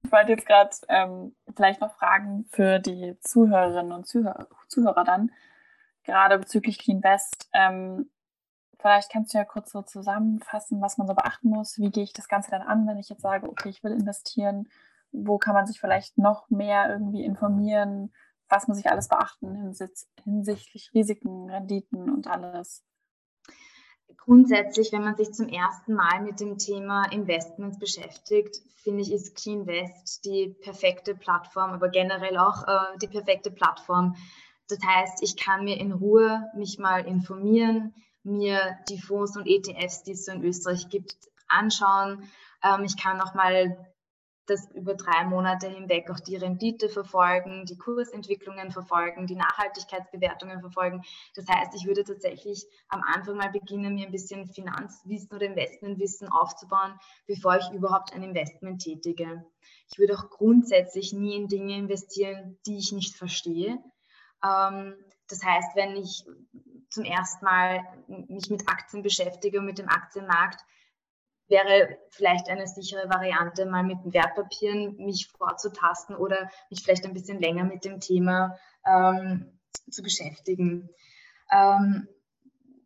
Ich wollte jetzt gerade ähm, vielleicht noch fragen für die Zuhörerinnen und Zuhörer, Zuhörer dann, gerade bezüglich Clean West. Ähm, vielleicht kannst du ja kurz so zusammenfassen, was man so beachten muss. Wie gehe ich das Ganze dann an, wenn ich jetzt sage, okay, ich will investieren? Wo kann man sich vielleicht noch mehr irgendwie informieren? Was muss ich alles beachten hinsichtlich Risiken, Renditen und alles? Grundsätzlich, wenn man sich zum ersten Mal mit dem Thema Investments beschäftigt, finde ich, ist CleanVest die perfekte Plattform, aber generell auch äh, die perfekte Plattform. Das heißt, ich kann mir in Ruhe mich mal informieren, mir die Fonds und ETFs, die es so in Österreich gibt, anschauen. Ähm, ich kann auch mal das über drei Monate hinweg auch die Rendite verfolgen, die Kursentwicklungen verfolgen, die Nachhaltigkeitsbewertungen verfolgen. Das heißt, ich würde tatsächlich am Anfang mal beginnen, mir ein bisschen Finanzwissen oder Investmentwissen aufzubauen, bevor ich überhaupt ein Investment tätige. Ich würde auch grundsätzlich nie in Dinge investieren, die ich nicht verstehe. Ähm, das heißt, wenn ich zum ersten Mal mich mit Aktien beschäftige und mit dem Aktienmarkt, wäre vielleicht eine sichere Variante, mal mit Wertpapieren mich vorzutasten oder mich vielleicht ein bisschen länger mit dem Thema ähm, zu beschäftigen. Ähm,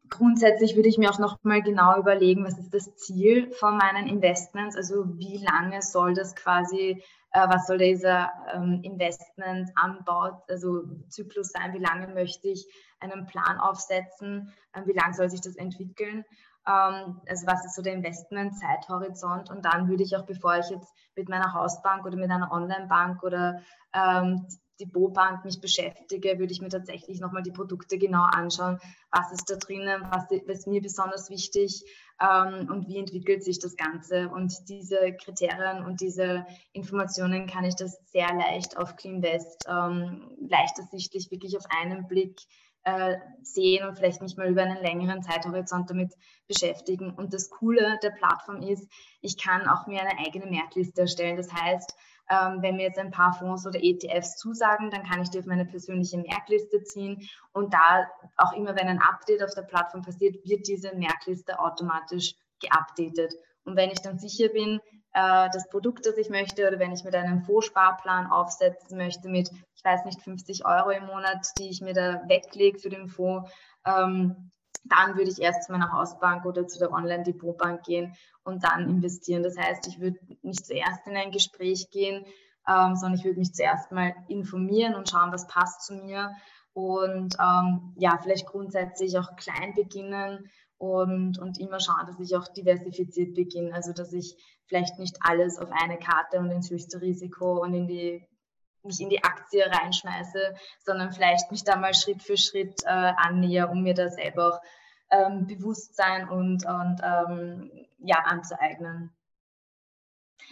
grundsätzlich würde ich mir auch noch mal genau überlegen, was ist das Ziel von meinen Investments, also wie lange soll das quasi, äh, was soll dieser ähm, Investmentanbau, also Zyklus sein, wie lange möchte ich einen Plan aufsetzen, äh, wie lange soll sich das entwickeln also was ist so der Investment-Zeithorizont und dann würde ich auch, bevor ich jetzt mit meiner Hausbank oder mit einer Online-Bank oder ähm, die Bo-Bank mich beschäftige, würde ich mir tatsächlich nochmal die Produkte genau anschauen. Was ist da drinnen? Was ist mir besonders wichtig? Ähm, und wie entwickelt sich das Ganze? Und diese Kriterien und diese Informationen kann ich das sehr leicht auf CleanVest ähm, leicht ersichtlich wirklich auf einen Blick äh, sehen und vielleicht nicht mal über einen längeren Zeithorizont damit beschäftigen. Und das Coole der Plattform ist, ich kann auch mir eine eigene Merkliste erstellen. Das heißt, ähm, wenn mir jetzt ein paar Fonds oder ETFs zusagen, dann kann ich die auf meine persönliche Merkliste ziehen und da auch immer, wenn ein Update auf der Plattform passiert, wird diese Merkliste automatisch geupdatet. Und wenn ich dann sicher bin, äh, das Produkt, das ich möchte, oder wenn ich mit einem Fondssparplan aufsetzen möchte mit, ich weiß nicht, 50 Euro im Monat, die ich mir da weglege für den Fonds, ähm, dann würde ich erst zu meiner Hausbank oder zu der Online-Depotbank gehen und dann investieren. Das heißt, ich würde nicht zuerst in ein Gespräch gehen, ähm, sondern ich würde mich zuerst mal informieren und schauen, was passt zu mir und ähm, ja, vielleicht grundsätzlich auch klein beginnen und, und immer schauen, dass ich auch diversifiziert beginne. Also dass ich vielleicht nicht alles auf eine Karte und ins höchste Risiko und in die mich in die Aktie reinschmeiße, sondern vielleicht mich da mal Schritt für Schritt äh, annäher, um mir da selber auch ähm, Bewusstsein und, und ähm, ja, anzueignen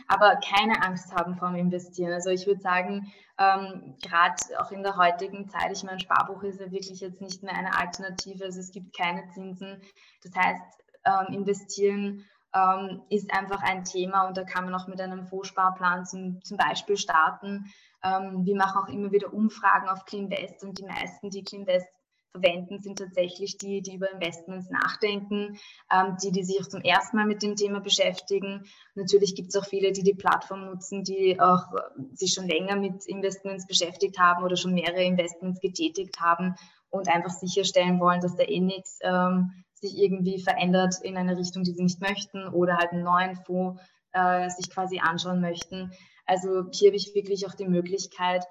aber keine Angst haben vor dem Investieren. Also ich würde sagen, ähm, gerade auch in der heutigen Zeit, ich meine, Sparbuch ist ja wirklich jetzt nicht mehr eine Alternative, also es gibt keine Zinsen. Das heißt, ähm, investieren ähm, ist einfach ein Thema und da kann man auch mit einem Vorsparplan zum, zum Beispiel starten. Ähm, wir machen auch immer wieder Umfragen auf CleanVest und die meisten, die CleanVest verwenden, sind tatsächlich die, die über Investments nachdenken, ähm, die, die sich auch zum ersten Mal mit dem Thema beschäftigen. Natürlich gibt es auch viele, die die Plattform nutzen, die auch äh, sich schon länger mit Investments beschäftigt haben oder schon mehrere Investments getätigt haben und einfach sicherstellen wollen, dass da eh nichts ähm, sich irgendwie verändert in eine Richtung, die sie nicht möchten oder halt einen neuen Fonds äh, sich quasi anschauen möchten. Also hier habe ich wirklich auch die Möglichkeit,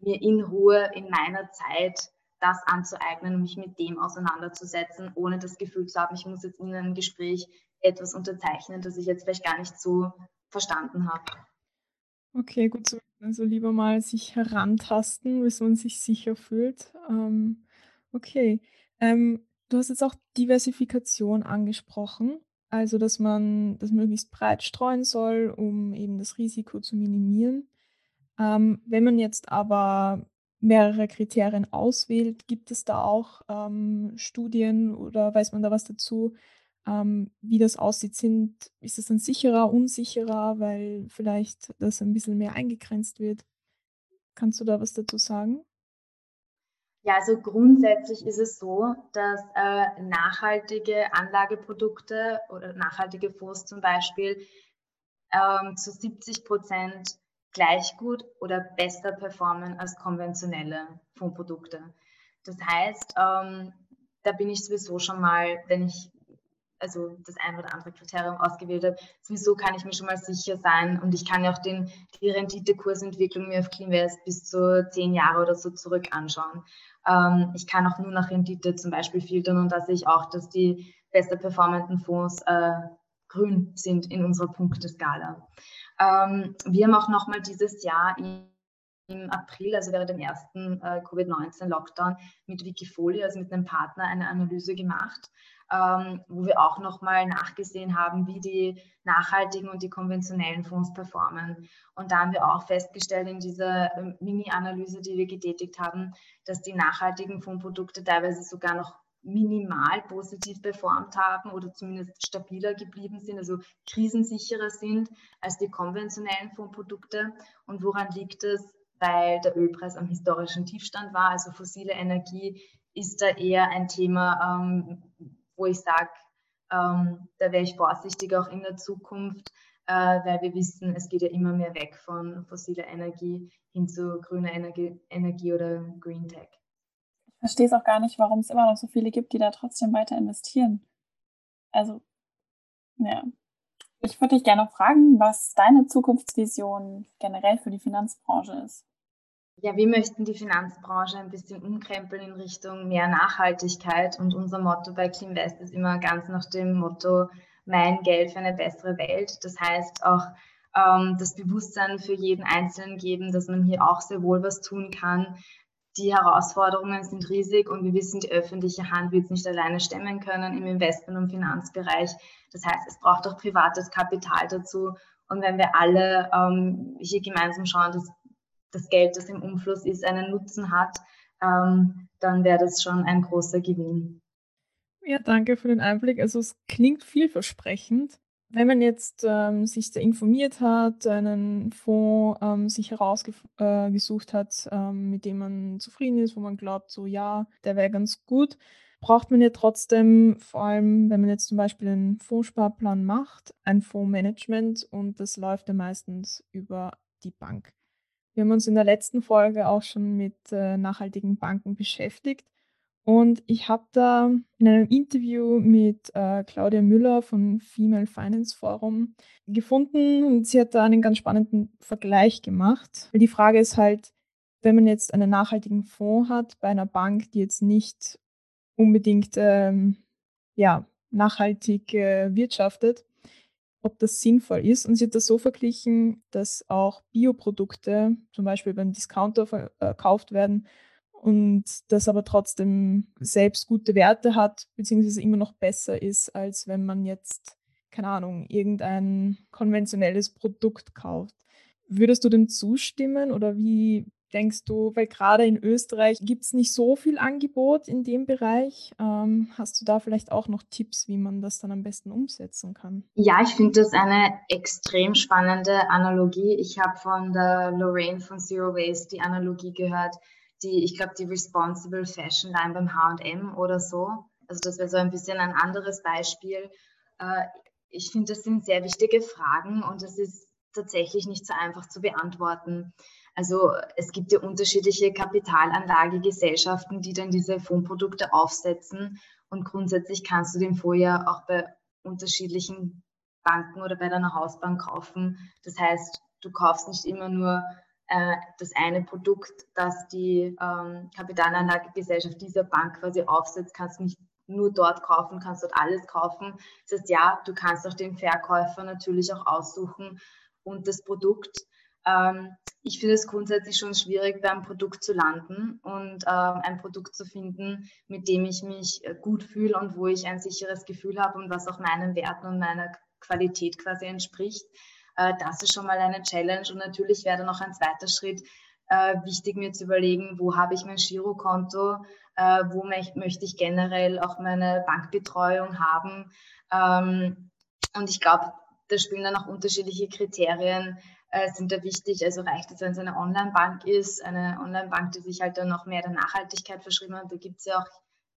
mir in Ruhe in meiner Zeit das anzueignen und mich mit dem auseinanderzusetzen, ohne das Gefühl zu haben, ich muss jetzt in einem Gespräch etwas unterzeichnen, das ich jetzt vielleicht gar nicht so verstanden habe. Okay, gut Also lieber mal sich herantasten, bis man sich sicher fühlt. Ähm, okay. Ähm, du hast jetzt auch Diversifikation angesprochen. Also, dass man das möglichst breit streuen soll, um eben das Risiko zu minimieren. Ähm, wenn man jetzt aber mehrere Kriterien auswählt. Gibt es da auch ähm, Studien oder weiß man da was dazu, ähm, wie das aussieht? Sind, ist es dann sicherer, unsicherer, weil vielleicht das ein bisschen mehr eingegrenzt wird? Kannst du da was dazu sagen? Ja, also grundsätzlich ist es so, dass äh, nachhaltige Anlageprodukte oder nachhaltige Fonds zum Beispiel ähm, zu 70 Prozent gleich gut oder besser performen als konventionelle Fondprodukte. Das heißt, ähm, da bin ich sowieso schon mal, wenn ich also das ein oder andere Kriterium ausgewählt habe, sowieso kann ich mir schon mal sicher sein und ich kann ja auch den, die Renditekursentwicklung mir auf CleanVest bis zu zehn Jahre oder so zurück anschauen. Ähm, ich kann auch nur nach Rendite zum Beispiel filtern und da sehe ich auch, dass die besser performenden Fonds äh, grün sind in unserer Punkteskala. Ähm, wir haben auch nochmal dieses Jahr im April, also während dem ersten äh, Covid-19-Lockdown, mit Wikifolio, also mit einem Partner, eine Analyse gemacht, ähm, wo wir auch nochmal nachgesehen haben, wie die nachhaltigen und die konventionellen Fonds performen. Und da haben wir auch festgestellt in dieser ähm, Mini-Analyse, die wir getätigt haben, dass die nachhaltigen Fondsprodukte teilweise sogar noch minimal positiv performt haben oder zumindest stabiler geblieben sind, also krisensicherer sind als die konventionellen Fondsprodukte. Und woran liegt es? Weil der Ölpreis am historischen Tiefstand war, also fossile Energie ist da eher ein Thema, ähm, wo ich sage, ähm, da wäre ich vorsichtig auch in der Zukunft, äh, weil wir wissen, es geht ja immer mehr weg von fossiler Energie hin zu grüner Energie, Energie oder Green Tech. Ich verstehe es auch gar nicht, warum es immer noch so viele gibt, die da trotzdem weiter investieren. Also, ja. Ich würde dich gerne fragen, was deine Zukunftsvision generell für die Finanzbranche ist. Ja, wir möchten die Finanzbranche ein bisschen umkrempeln in Richtung mehr Nachhaltigkeit und unser Motto bei Cleanvest ist immer ganz nach dem Motto mein Geld für eine bessere Welt. Das heißt auch ähm, das Bewusstsein für jeden Einzelnen geben, dass man hier auch sehr wohl was tun kann. Die Herausforderungen sind riesig und wir wissen, die öffentliche Hand wird es nicht alleine stemmen können im Investment- und Finanzbereich. Das heißt, es braucht auch privates Kapital dazu. Und wenn wir alle ähm, hier gemeinsam schauen, dass das Geld, das im Umfluss ist, einen Nutzen hat, ähm, dann wäre das schon ein großer Gewinn. Ja, danke für den Einblick. Also es klingt vielversprechend. Wenn man jetzt ähm, sich da informiert hat, einen Fonds ähm, sich herausgesucht äh, hat, ähm, mit dem man zufrieden ist, wo man glaubt, so ja, der wäre ganz gut, braucht man ja trotzdem, vor allem wenn man jetzt zum Beispiel einen Fondssparplan macht, ein Fondsmanagement und das läuft ja meistens über die Bank. Wir haben uns in der letzten Folge auch schon mit äh, nachhaltigen Banken beschäftigt. Und ich habe da in einem Interview mit äh, Claudia Müller von Female Finance Forum gefunden und sie hat da einen ganz spannenden Vergleich gemacht. Die Frage ist halt, wenn man jetzt einen nachhaltigen Fonds hat bei einer Bank, die jetzt nicht unbedingt ähm, ja, nachhaltig äh, wirtschaftet, ob das sinnvoll ist. Und sie hat das so verglichen, dass auch Bioprodukte zum Beispiel beim Discounter verkauft werden und das aber trotzdem selbst gute Werte hat, beziehungsweise immer noch besser ist, als wenn man jetzt, keine Ahnung, irgendein konventionelles Produkt kauft. Würdest du dem zustimmen oder wie denkst du, weil gerade in Österreich gibt es nicht so viel Angebot in dem Bereich. Ähm, hast du da vielleicht auch noch Tipps, wie man das dann am besten umsetzen kann? Ja, ich finde das eine extrem spannende Analogie. Ich habe von der Lorraine von Zero Waste die Analogie gehört, die, ich glaube, die Responsible Fashion Line beim HM oder so. Also das wäre so ein bisschen ein anderes Beispiel. Äh, ich finde, das sind sehr wichtige Fragen und es ist tatsächlich nicht so einfach zu beantworten. Also es gibt ja unterschiedliche Kapitalanlagegesellschaften, die dann diese Fondsprodukte aufsetzen. Und grundsätzlich kannst du den Fonds auch bei unterschiedlichen Banken oder bei deiner Hausbank kaufen. Das heißt, du kaufst nicht immer nur das eine Produkt, das die ähm, Kapitalanlagegesellschaft dieser Bank quasi aufsetzt, kannst nicht nur dort kaufen, kannst dort alles kaufen. Das heißt, ja, du kannst auch den Verkäufer natürlich auch aussuchen und das Produkt. Ähm, ich finde es grundsätzlich schon schwierig, beim Produkt zu landen und ähm, ein Produkt zu finden, mit dem ich mich äh, gut fühle und wo ich ein sicheres Gefühl habe und was auch meinen Werten und meiner Qualität quasi entspricht. Äh, das ist schon mal eine Challenge und natürlich wäre dann noch ein zweiter Schritt, äh, wichtig mir zu überlegen, wo habe ich mein Girokonto, äh, wo möchte ich generell auch meine Bankbetreuung haben. Ähm, und ich glaube, da spielen dann auch unterschiedliche Kriterien äh, sind da wichtig. Also reicht es, wenn es eine Online-Bank ist, eine Online-Bank, die sich halt dann noch mehr der Nachhaltigkeit verschrieben hat. Da gibt es ja auch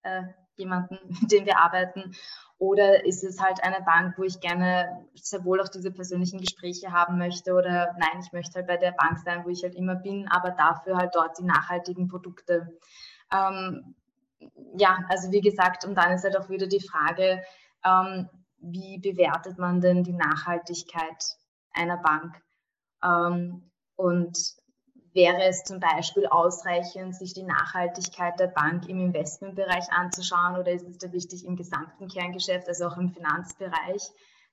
äh, jemanden, mit dem wir arbeiten. Oder ist es halt eine Bank, wo ich gerne sehr wohl auch diese persönlichen Gespräche haben möchte? Oder nein, ich möchte halt bei der Bank sein, wo ich halt immer bin, aber dafür halt dort die nachhaltigen Produkte. Ähm, ja, also wie gesagt, und dann ist halt auch wieder die Frage, ähm, wie bewertet man denn die Nachhaltigkeit einer Bank? Ähm, und wäre es zum Beispiel ausreichend, sich die Nachhaltigkeit der Bank im Investmentbereich anzuschauen oder ist es da wichtig im gesamten Kerngeschäft, also auch im Finanzbereich,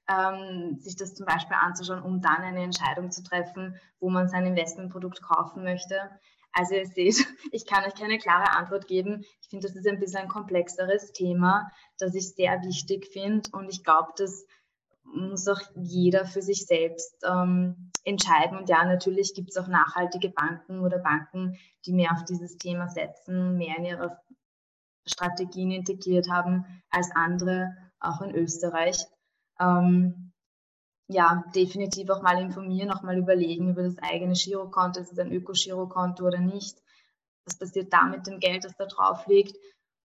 ähm, sich das zum Beispiel anzuschauen, um dann eine Entscheidung zu treffen, wo man sein Investmentprodukt kaufen möchte. Also ihr seht, ich kann euch keine klare Antwort geben. Ich finde, das ist ein bisschen ein komplexeres Thema, das ich sehr wichtig finde und ich glaube, das muss auch jeder für sich selbst ähm, entscheiden. Und ja, natürlich gibt es auch nachhaltige Banken oder Banken, die mehr auf dieses Thema setzen, mehr in ihre Strategien integriert haben als andere, auch in Österreich. Ähm, ja, definitiv auch mal informieren, auch mal überlegen über das eigene Girokonto, ist es ein Öko-Girokonto oder nicht. Was passiert da mit dem Geld, das da drauf liegt?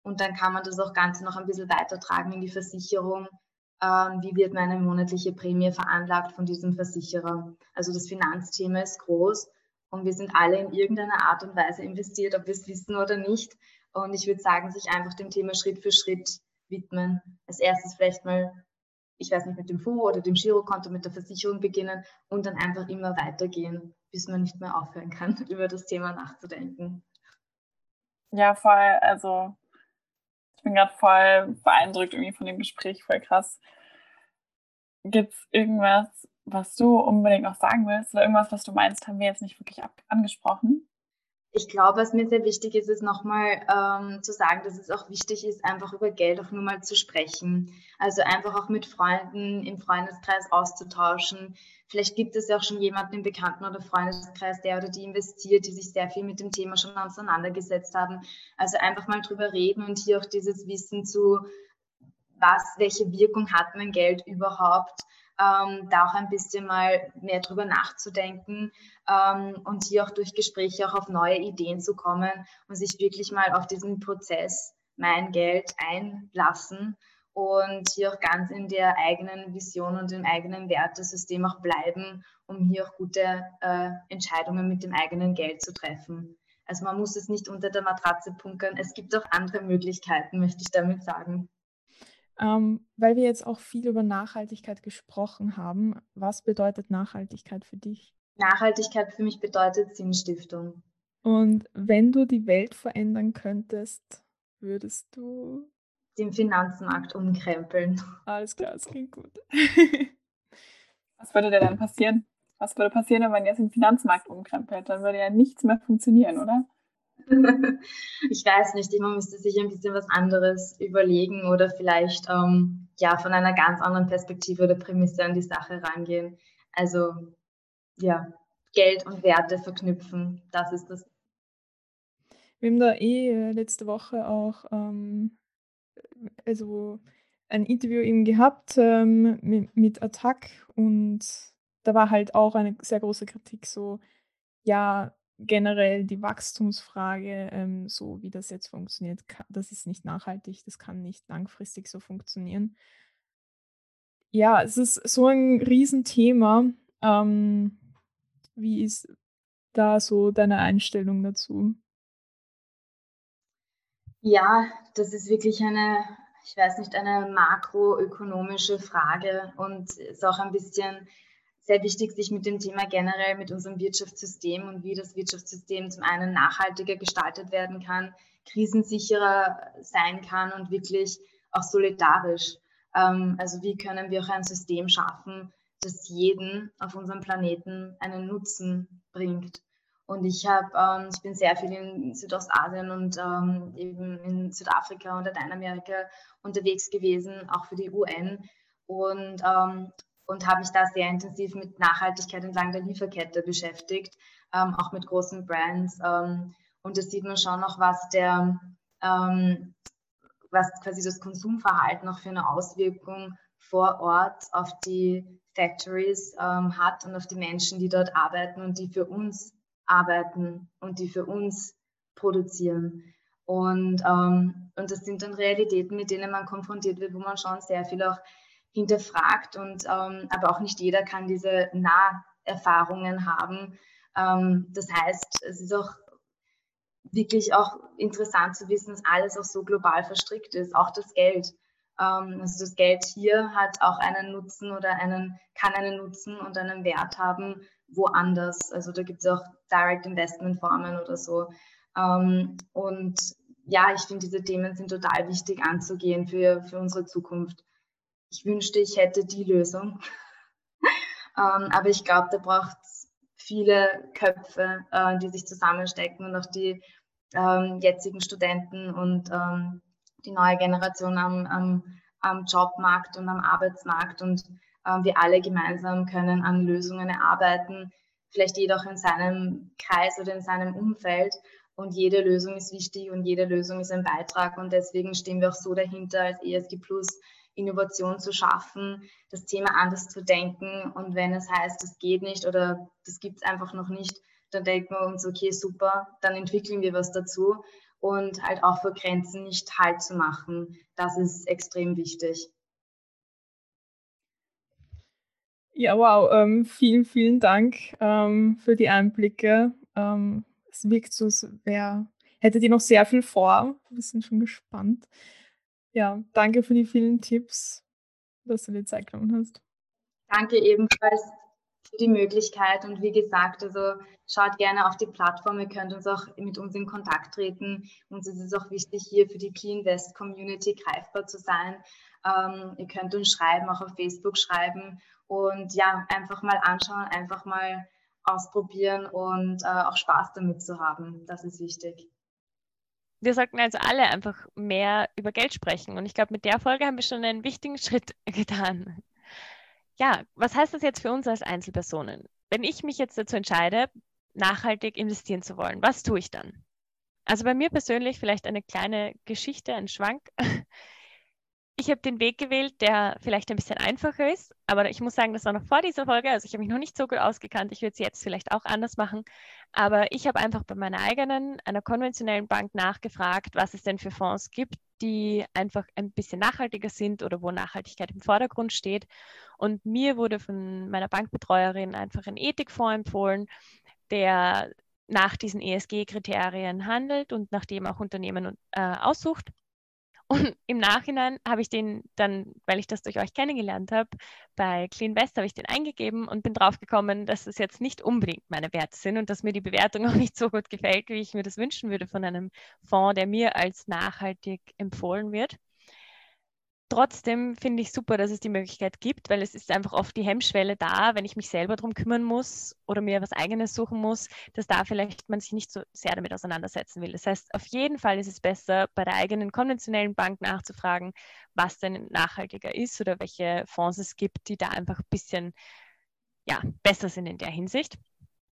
Und dann kann man das auch Ganze noch ein bisschen weitertragen in die Versicherung. Ähm, wie wird meine monatliche Prämie veranlagt von diesem Versicherer? Also das Finanzthema ist groß und wir sind alle in irgendeiner Art und Weise investiert, ob wir es wissen oder nicht. Und ich würde sagen, sich einfach dem Thema Schritt für Schritt widmen. Als erstes vielleicht mal ich weiß nicht, mit dem Fonds oder dem Girokonto, mit der Versicherung beginnen und dann einfach immer weitergehen, bis man nicht mehr aufhören kann, über das Thema nachzudenken. Ja, voll. Also ich bin gerade voll beeindruckt irgendwie von dem Gespräch, voll krass. Gibt es irgendwas, was du unbedingt noch sagen willst oder irgendwas, was du meinst, haben wir jetzt nicht wirklich angesprochen? Ich glaube, was mir sehr wichtig ist, ist nochmal ähm, zu sagen, dass es auch wichtig ist, einfach über Geld auch nur mal zu sprechen. Also einfach auch mit Freunden im Freundeskreis auszutauschen. Vielleicht gibt es ja auch schon jemanden im Bekannten- oder Freundeskreis, der oder die investiert, die sich sehr viel mit dem Thema schon auseinandergesetzt haben. Also einfach mal drüber reden und hier auch dieses Wissen zu, was, welche Wirkung hat mein Geld überhaupt? Ähm, da auch ein bisschen mal mehr drüber nachzudenken ähm, und hier auch durch Gespräche auch auf neue Ideen zu kommen und sich wirklich mal auf diesen Prozess mein Geld einlassen und hier auch ganz in der eigenen Vision und im eigenen Wertesystem auch bleiben, um hier auch gute äh, Entscheidungen mit dem eigenen Geld zu treffen. Also man muss es nicht unter der Matratze punkern. Es gibt auch andere Möglichkeiten, möchte ich damit sagen. Ähm, weil wir jetzt auch viel über Nachhaltigkeit gesprochen haben, was bedeutet Nachhaltigkeit für dich? Nachhaltigkeit für mich bedeutet Sinnstiftung. Und wenn du die Welt verändern könntest, würdest du den Finanzmarkt umkrempeln. Alles klar, das klingt gut. Was würde denn dann passieren? Was würde passieren, wenn man jetzt den Finanzmarkt umkrempelt? Dann würde ja nichts mehr funktionieren, oder? ich weiß nicht, man müsste sich ein bisschen was anderes überlegen oder vielleicht ähm, ja von einer ganz anderen Perspektive oder Prämisse an die Sache rangehen. Also ja, Geld und Werte verknüpfen, das ist das. Wir haben da eh äh, letzte Woche auch ähm, also ein Interview eben gehabt ähm, mit, mit Attac und da war halt auch eine sehr große Kritik so, ja, generell die Wachstumsfrage, ähm, so wie das jetzt funktioniert, das ist nicht nachhaltig, das kann nicht langfristig so funktionieren. Ja, es ist so ein Riesenthema. Ähm, wie ist da so deine Einstellung dazu? Ja, das ist wirklich eine, ich weiß nicht, eine makroökonomische Frage und ist auch ein bisschen sehr wichtig, sich mit dem Thema generell, mit unserem Wirtschaftssystem und wie das Wirtschaftssystem zum einen nachhaltiger gestaltet werden kann, krisensicherer sein kann und wirklich auch solidarisch. Ähm, also wie können wir auch ein System schaffen, das jeden auf unserem Planeten einen Nutzen bringt. Und ich habe, ähm, ich bin sehr viel in Südostasien und ähm, eben in Südafrika und Lateinamerika unterwegs gewesen, auch für die UN. Und ähm, und habe mich da sehr intensiv mit Nachhaltigkeit entlang der Lieferkette beschäftigt, ähm, auch mit großen Brands. Ähm, und da sieht man schon noch, was der, ähm, was quasi das Konsumverhalten auch für eine Auswirkung vor Ort auf die Factories ähm, hat und auf die Menschen, die dort arbeiten und die für uns arbeiten und die für uns produzieren. Und, ähm, und das sind dann Realitäten, mit denen man konfrontiert wird, wo man schon sehr viel auch hinterfragt und ähm, aber auch nicht jeder kann diese Naherfahrungen haben. Ähm, das heißt, es ist auch wirklich auch interessant zu wissen, dass alles auch so global verstrickt ist, auch das Geld. Ähm, also das Geld hier hat auch einen Nutzen oder einen, kann einen Nutzen und einen Wert haben woanders. Also da gibt es auch Direct Investment Formen oder so. Ähm, und ja, ich finde, diese Themen sind total wichtig anzugehen für, für unsere Zukunft. Ich wünschte, ich hätte die Lösung. ähm, aber ich glaube, da braucht es viele Köpfe, äh, die sich zusammenstecken und auch die ähm, jetzigen Studenten und ähm, die neue Generation am, am, am, Jobmarkt und am Arbeitsmarkt. Und äh, wir alle gemeinsam können an Lösungen erarbeiten, vielleicht jeder auch in seinem Kreis oder in seinem Umfeld. Und jede Lösung ist wichtig und jede Lösung ist ein Beitrag. Und deswegen stehen wir auch so dahinter, als ESG Plus Innovation zu schaffen, das Thema anders zu denken. Und wenn es heißt, das geht nicht oder das gibt es einfach noch nicht, dann denken wir uns, okay, super, dann entwickeln wir was dazu und halt auch für Grenzen nicht Halt zu machen. Das ist extrem wichtig. Ja, wow, ähm, vielen, vielen Dank ähm, für die Einblicke. Ähm, es wirkt so, als wäre, hättet ihr noch sehr viel vor. Wir sind schon gespannt. Ja, danke für die vielen Tipps, dass du dir Zeit genommen hast. Danke ebenfalls für die Möglichkeit und wie gesagt, also schaut gerne auf die Plattform, ihr könnt uns auch mit uns in Kontakt treten. Uns ist es auch wichtig, hier für die Clean West Community greifbar zu sein. Ähm, ihr könnt uns schreiben, auch auf Facebook schreiben und ja, einfach mal anschauen, einfach mal ausprobieren und äh, auch Spaß damit zu haben. Das ist wichtig. Wir sollten also alle einfach mehr über Geld sprechen. Und ich glaube, mit der Folge haben wir schon einen wichtigen Schritt getan. Ja, was heißt das jetzt für uns als Einzelpersonen? Wenn ich mich jetzt dazu entscheide, nachhaltig investieren zu wollen, was tue ich dann? Also bei mir persönlich vielleicht eine kleine Geschichte, ein Schwank. Ich habe den Weg gewählt, der vielleicht ein bisschen einfacher ist, aber ich muss sagen, das war noch vor dieser Folge, also ich habe mich noch nicht so gut ausgekannt. Ich würde es jetzt vielleicht auch anders machen, aber ich habe einfach bei meiner eigenen, einer konventionellen Bank nachgefragt, was es denn für Fonds gibt, die einfach ein bisschen nachhaltiger sind oder wo Nachhaltigkeit im Vordergrund steht. Und mir wurde von meiner Bankbetreuerin einfach ein Ethikfonds empfohlen, der nach diesen ESG-Kriterien handelt und nach dem auch Unternehmen äh, aussucht. Und im Nachhinein habe ich den dann, weil ich das durch euch kennengelernt habe, bei Clean West habe ich den eingegeben und bin draufgekommen, dass es jetzt nicht unbedingt meine Werte sind und dass mir die Bewertung auch nicht so gut gefällt, wie ich mir das wünschen würde von einem Fonds, der mir als nachhaltig empfohlen wird. Trotzdem finde ich super, dass es die Möglichkeit gibt, weil es ist einfach oft die Hemmschwelle da, wenn ich mich selber darum kümmern muss oder mir was Eigenes suchen muss, dass da vielleicht man sich nicht so sehr damit auseinandersetzen will. Das heißt, auf jeden Fall ist es besser, bei der eigenen konventionellen Bank nachzufragen, was denn nachhaltiger ist oder welche Fonds es gibt, die da einfach ein bisschen ja, besser sind in der Hinsicht.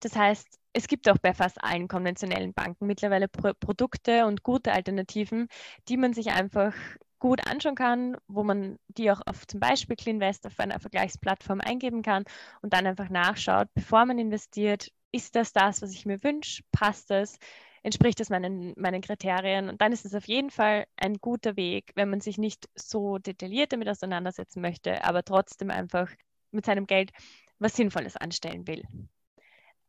Das heißt, es gibt auch bei fast allen konventionellen Banken mittlerweile Pro Produkte und gute Alternativen, die man sich einfach gut anschauen kann, wo man die auch auf zum Beispiel CleanVest auf einer Vergleichsplattform eingeben kann und dann einfach nachschaut, bevor man investiert, ist das das, was ich mir wünsche, passt das, entspricht das meinen, meinen Kriterien und dann ist es auf jeden Fall ein guter Weg, wenn man sich nicht so detailliert damit auseinandersetzen möchte, aber trotzdem einfach mit seinem Geld was Sinnvolles anstellen will.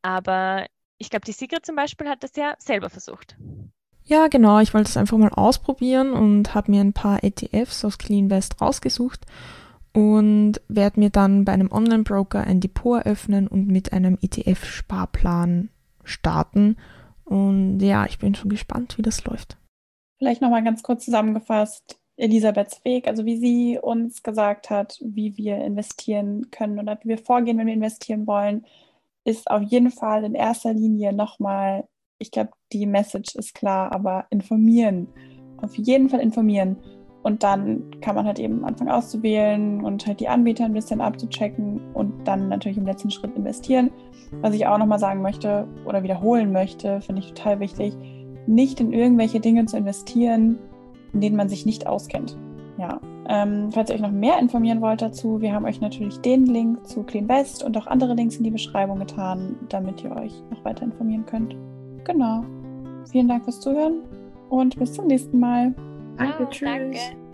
Aber ich glaube, die Sigrid zum Beispiel hat das ja selber versucht. Ja, genau, ich wollte es einfach mal ausprobieren und habe mir ein paar ETFs aus CleanVest rausgesucht und werde mir dann bei einem Online-Broker ein Depot eröffnen und mit einem ETF-Sparplan starten. Und ja, ich bin schon gespannt, wie das läuft. Vielleicht nochmal ganz kurz zusammengefasst, Elisabeths Weg, also wie sie uns gesagt hat, wie wir investieren können oder wie wir vorgehen, wenn wir investieren wollen, ist auf jeden Fall in erster Linie nochmal ich glaube, die Message ist klar, aber informieren. Auf jeden Fall informieren. Und dann kann man halt eben anfangen auszuwählen und halt die Anbieter ein bisschen abzuchecken und dann natürlich im letzten Schritt investieren. Was ich auch nochmal sagen möchte oder wiederholen möchte, finde ich total wichtig, nicht in irgendwelche Dinge zu investieren, in denen man sich nicht auskennt. Ja, ähm, falls ihr euch noch mehr informieren wollt dazu, wir haben euch natürlich den Link zu Clean West und auch andere Links in die Beschreibung getan, damit ihr euch noch weiter informieren könnt. Genau. Vielen Dank fürs Zuhören und bis zum nächsten Mal. Danke, oh, tschüss. Danke.